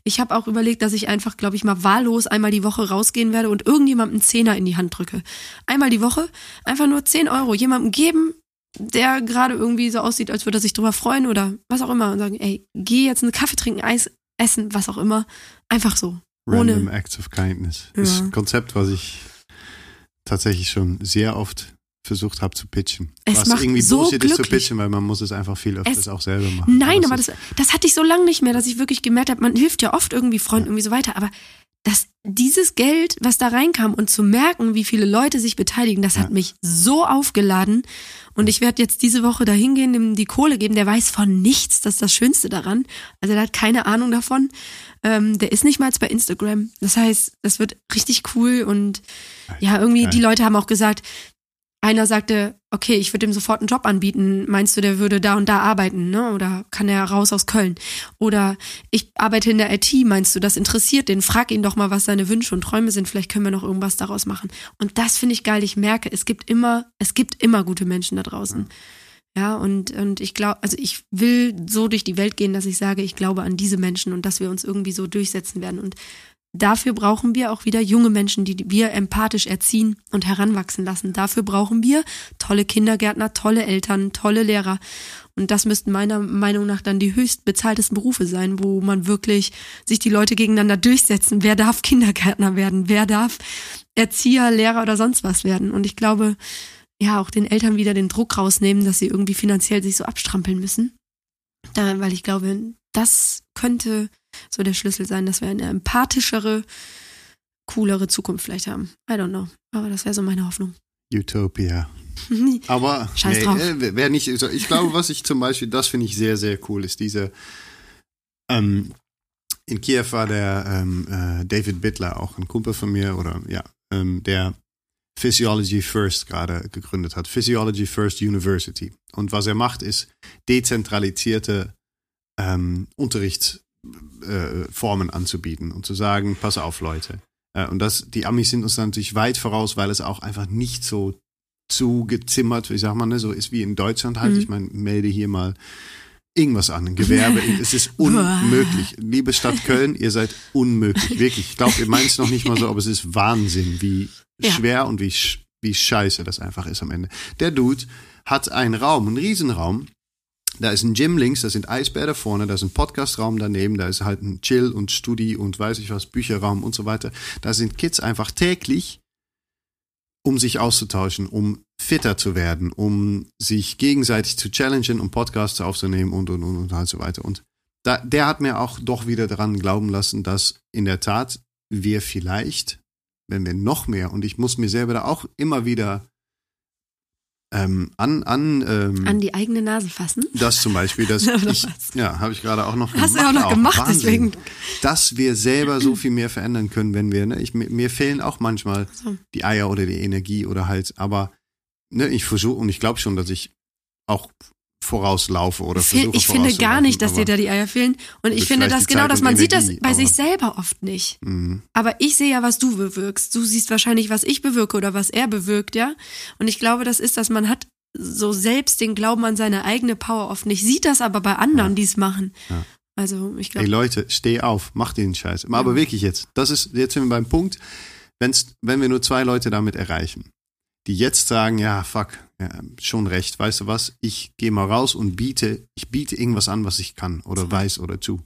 S2: ich habe auch überlegt, dass ich einfach, glaube ich, mal wahllos einmal die Woche rausgehen werde und irgendjemandem einen Zehner in die Hand drücke. Einmal die Woche, einfach nur 10 Euro jemandem geben, der gerade irgendwie so aussieht, als würde er sich drüber freuen oder was auch immer und sagen, ey, geh jetzt einen Kaffee trinken, Eis essen, was auch immer. Einfach so.
S1: Random ohne. Acts of Kindness. Ja. Das ist ein Konzept, was ich tatsächlich schon sehr oft versucht habe zu pitchen.
S2: Es
S1: Was
S2: macht
S1: irgendwie
S2: so
S1: Bullshit ist zu
S2: glücklich.
S1: pitchen, weil man muss es einfach viel öfters auch selber machen.
S2: Nein, aber
S1: es
S2: das, das hatte ich so lange nicht mehr, dass ich wirklich gemerkt habe, man hilft ja oft irgendwie Freunden irgendwie so weiter, aber dass dieses Geld, was da reinkam und zu merken, wie viele Leute sich beteiligen, das hat mich so aufgeladen. Und ich werde jetzt diese Woche da hingehen, ihm die Kohle geben. Der weiß von nichts, das ist das Schönste daran. Also der hat keine Ahnung davon. Ähm, der ist nicht mal bei Instagram. Das heißt, das wird richtig cool und ja, irgendwie
S1: Geil.
S2: die Leute haben auch gesagt, einer sagte, okay, ich würde ihm sofort einen Job anbieten. Meinst du, der würde da und da arbeiten, ne? Oder kann er raus aus Köln? Oder ich arbeite in der IT, meinst du, das interessiert den? Frag ihn doch mal, was seine Wünsche und Träume sind. Vielleicht können wir noch irgendwas daraus machen. Und das finde ich geil. Ich merke, es gibt immer, es gibt immer gute Menschen da draußen. Ja, und, und ich glaube, also ich will so durch die Welt gehen, dass ich sage, ich glaube an diese Menschen und dass wir uns irgendwie so durchsetzen werden. Und dafür brauchen wir auch wieder junge Menschen, die wir empathisch erziehen und heranwachsen lassen. Dafür brauchen wir tolle Kindergärtner, tolle Eltern, tolle Lehrer. Und das müssten meiner Meinung nach dann die höchst bezahltesten Berufe sein, wo man wirklich sich die Leute gegeneinander durchsetzen. Wer darf Kindergärtner werden? Wer darf Erzieher, Lehrer oder sonst was werden? Und ich glaube, ja, auch den Eltern wieder den Druck rausnehmen, dass sie irgendwie finanziell sich so abstrampeln müssen. Da, weil ich glaube, das könnte so der Schlüssel sein, dass wir eine empathischere, coolere Zukunft vielleicht haben. I don't know. Aber das wäre so meine Hoffnung.
S1: Utopia. [laughs] Aber
S2: Scheiß
S1: nee,
S2: drauf.
S1: äh, wär nicht, so- ich glaube, was ich zum Beispiel, das finde ich sehr, sehr cool, ist diese, ähm, in Kiew war der ähm, äh, David Bittler, auch ein Kumpel von mir, oder ja, ähm, der Physiology First gerade gegründet hat. Physiology First University. Und was er macht, ist dezentralisierte ähm, Unterrichtsformen äh, Formen anzubieten und zu sagen, pass auf, Leute. Äh, und das, die Amis sind uns natürlich weit voraus, weil es auch einfach nicht so zugezimmert, wie sagt man, ne, so ist wie in Deutschland halt.
S2: Mhm.
S1: Ich meine, melde hier mal irgendwas an, ein Gewerbe. [laughs] es ist unmöglich. Liebe Stadt [laughs] Köln, ihr seid unmöglich. Wirklich. Ich glaube, ihr meint es noch nicht mal so, aber es ist Wahnsinn, wie
S2: Ja.
S1: schwer und wie, wie scheiße das einfach ist am Ende. Der Dude hat einen Raum, einen Riesenraum. Da ist ein Gym links, da sind Eisbäder vorne, da ist ein Podcastraum daneben, da ist halt ein Chill- und Studi- und weiß ich was, Bücherraum und so weiter. Da sind Kids einfach täglich, um sich auszutauschen, um fitter zu werden, um sich gegenseitig zu challengen, um Podcasts aufzunehmen und, und, und, und halt so weiter. Und da, der hat mir auch doch wieder daran glauben lassen, dass in der Tat wir vielleicht, wenn wir noch mehr, und ich muss mir selber da auch immer wieder ähm, an, an, ähm,
S2: An die eigene Nase fassen.
S1: das zum Beispiel, [laughs]
S2: Oder
S1: ich, ja, habe ich gerade auch noch
S2: Hast du auch noch gemacht,
S1: Wahnsinn.
S2: deswegen.
S1: Dass wir selber so viel mehr verändern können, wenn wir, ne, ich, mir, mir fehlen auch manchmal
S2: So.
S1: die Eier oder die Energie oder halt, aber ne, ich versuche und ich glaube schon, dass ich auch vorauslaufe oder versuche
S2: Ich finde gar nicht, dass dir da die Eier fehlen. Und ich finde
S1: vielleicht
S2: das genau, dass man sieht das
S1: Energie,
S2: bei sich selber oft nicht.
S1: Mhm.
S2: Aber ich sehe ja, was du bewirkst. Du siehst wahrscheinlich, was ich bewirke oder was er bewirkt, ja. Und ich glaube, das ist, dass man hat so selbst den Glauben an seine eigene Power oft nicht, sieht das aber bei anderen, die es machen.
S1: Ja.
S2: Also ich
S1: Ey
S2: glaube,
S1: Leute, steh auf, mach den Scheiß. Aber
S2: Ja.
S1: wirklich jetzt, das ist, jetzt sind wir beim Punkt, wenn's, wenn wir nur zwei Leute damit erreichen, die jetzt sagen, ja, fuck, ja, schon recht, weißt du was, ich gehe mal raus und biete, ich biete irgendwas an, was ich kann oder weiß oder zu.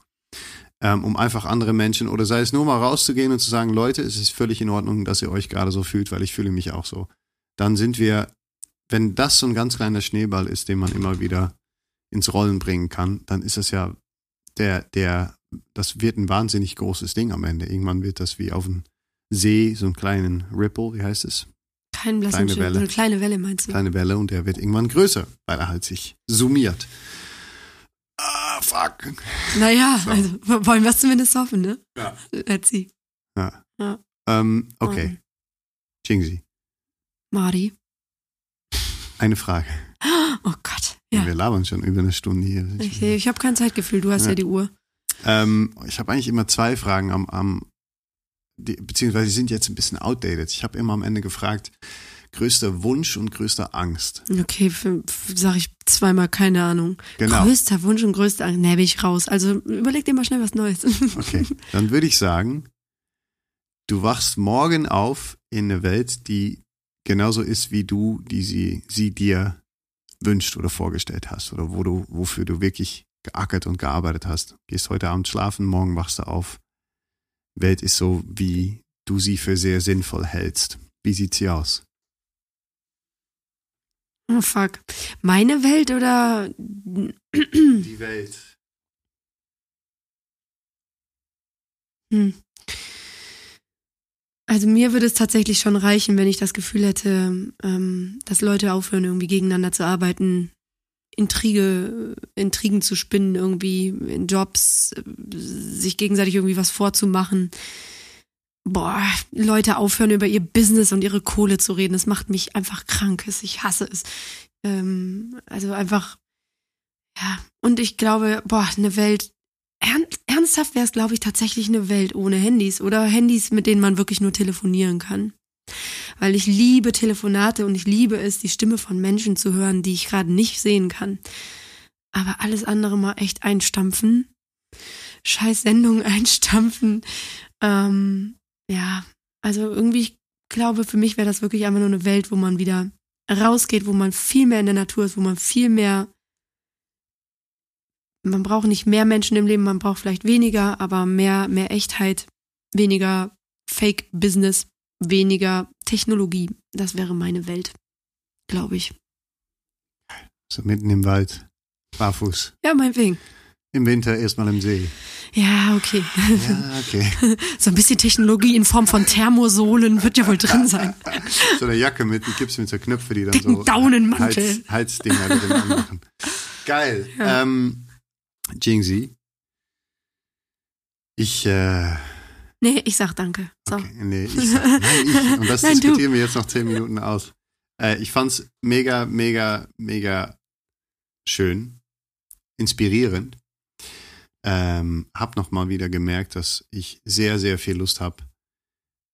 S1: Ähm, um einfach andere Menschen oder sei es nur mal rauszugehen und zu sagen, Leute, es ist völlig in Ordnung, dass ihr euch gerade so fühlt, weil ich fühle mich auch so. Dann sind wir, wenn das so ein ganz kleiner Schneeball ist, den man immer wieder ins Rollen bringen kann, dann ist es ja der, der, das wird ein wahnsinnig großes Ding am Ende. Irgendwann wird das wie auf dem See, so einen kleinen Ripple, wie heißt es?
S2: Kein blassen
S1: kleine. Welle.
S2: Kleine Welle meinst du?
S1: Kleine Welle und der wird irgendwann größer, weil er halt sich summiert. Ah, fuck.
S2: Naja,
S1: So.
S2: also wollen wir es zumindest hoffen, ne?
S1: Ja.
S2: Let's see.
S1: Ja.
S2: Ja.
S1: Ähm, okay, Jingsi,
S2: Marty.
S1: eine Frage. [gasps]
S2: Oh Gott. Ja.
S1: Wir labern schon über eine Stunde hier.
S2: Ich, ich habe kein Zeitgefühl, du hast ja,
S1: Ja.
S2: die Uhr.
S1: Ähm, ich habe eigentlich immer zwei Fragen am, am die, beziehungsweise die sind jetzt ein bisschen outdated. Ich habe immer am Ende gefragt, größter Wunsch und größter Angst.
S2: Okay, für, für, sag ich zweimal, keine Ahnung.
S1: Genau.
S2: Größter Wunsch und größter Angst. Nee, bin ich raus. Also überleg dir mal schnell was Neues. [laughs]
S1: Okay, dann würde ich sagen, du wachst morgen auf in eine Welt, die genauso ist wie du, die sie, sie dir wünscht oder vorgestellt hast oder wo du, wofür du wirklich geackert und gearbeitet hast. Gehst heute Abend schlafen, morgen wachst du auf. Welt ist so, wie du sie für sehr sinnvoll hältst. Wie sieht sie aus?
S2: Oh fuck. Meine Welt oder
S1: Die Welt.
S2: Hm. Also mir würde es tatsächlich schon reichen, wenn ich das Gefühl hätte, ähm, dass Leute aufhören, irgendwie gegeneinander zu arbeiten, Intrige, Intrigen zu spinnen, irgendwie in Jobs, sich gegenseitig irgendwie was vorzumachen. Boah, Leute aufhören, über ihr Business und ihre Kohle zu reden. Das macht mich einfach krank. Ich hasse es. Ähm, also einfach, ja. Und ich glaube, boah, eine Welt, ernsthaft wäre es, glaube ich, tatsächlich eine Welt ohne Handys oder Handys, mit denen man wirklich nur telefonieren kann. Weil ich liebe Telefonate und ich liebe es, die Stimme von Menschen zu hören, die ich gerade nicht sehen kann. Aber alles andere mal echt einstampfen. Scheiß Sendungen [laughs] einstampfen. Ähm, ja, also irgendwie, ich glaube, für mich wäre das wirklich einfach nur eine Welt, wo man wieder rausgeht, wo man viel mehr in der Natur ist, wo man viel mehr man braucht nicht mehr Menschen im Leben, man braucht vielleicht weniger, aber mehr, mehr Echtheit, weniger Fake Business, weniger Technologie. Das wäre meine Welt, glaube ich.
S1: So mitten im Wald, barfuß.
S2: Ja, meinetwegen.
S1: Im Winter erstmal im See.
S2: Ja, okay.
S1: Ja, okay. [laughs]
S2: so ein bisschen Technologie in Form von Thermosohlen wird ja wohl drin sein.
S1: so eine Jacke mit, die gibt's mit so Knöpfe, die dann
S2: Dicken
S1: so
S2: Daunenmantel.
S1: Hals, Halsdinger drin anmachen. Geil.
S2: Ja.
S1: Ähm, Jingzi. Ich, äh,
S2: Nee, ich sag danke. So.
S1: okay, nee, ich [laughs] sag, nein, ich, und das
S2: Nein, du.
S1: diskutieren wir jetzt noch zehn Minuten aus. Äh, ich fand's mega, mega, mega schön, inspirierend. Ähm, hab noch mal wieder gemerkt, dass ich sehr, sehr viel Lust habe,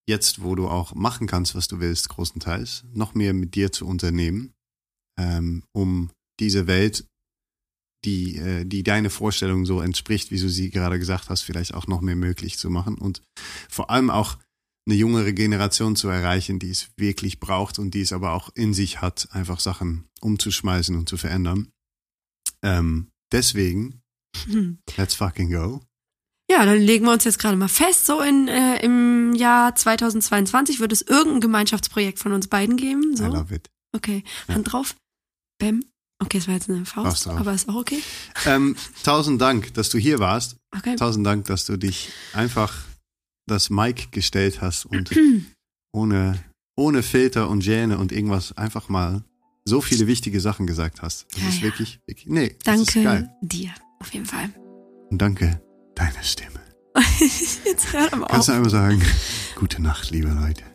S1: jetzt, wo du auch machen kannst, was du willst, großenteils, noch mehr mit dir zu unternehmen, ähm, um diese Welt, die, äh, die deine Vorstellung so entspricht, wie du sie gerade gesagt hast, vielleicht auch noch mehr möglich zu machen und vor allem auch eine jüngere Generation zu erreichen, die es wirklich braucht und die es aber auch in sich hat, einfach Sachen umzuschmeißen und zu verändern. Ähm, deswegen,
S2: Hm. [laughs]
S1: let's fucking go.
S2: Ja, dann legen wir uns jetzt gerade mal fest, so in, äh, im Jahr 2022 wird es irgendein Gemeinschaftsprojekt von uns beiden geben.
S1: I
S2: So,
S1: love it.
S2: okay, Hand drauf. Bäm. Okay, das war jetzt eine Faust, aber ist auch okay.
S1: Ähm, tausend Dank, dass du hier warst.
S2: Okay.
S1: Tausend Dank, dass du dich einfach das Mic gestellt hast und [clears throat] ohne, ohne Filter und Gähne und irgendwas einfach mal so viele wichtige Sachen gesagt hast. Das
S2: Ja,
S1: ist
S2: ja.
S1: wirklich, wirklich, nee, das ist
S2: Danke dir, auf jeden Fall.
S1: Und danke deiner Stimme. [laughs]
S2: Jetzt hör aber
S1: Kannst
S2: auf.
S1: du einmal sagen, gute Nacht, liebe Leute. [laughs]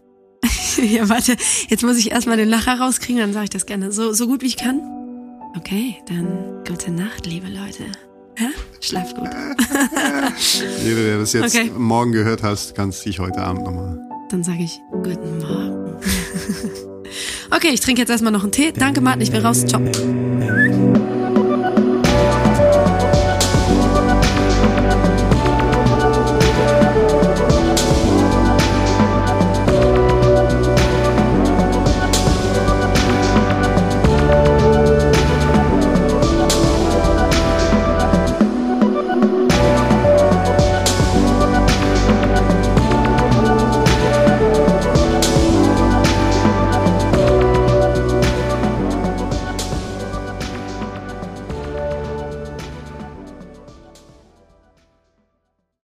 S2: Ja, warte, jetzt muss ich erstmal den Lacher rauskriegen, dann sage ich das gerne. So, so gut wie ich kann. Okay, dann gute Nacht, liebe Leute. Ja? Schlaf gut. [laughs]
S1: Jeder, der das jetzt
S2: Okay.
S1: morgen gehört hast, kannst dich heute Abend nochmal.
S2: Dann sage ich guten Morgen. [laughs] okay, ich trinke jetzt erstmal noch einen Tee. Danke, Martin, ich bin raus. Ciao.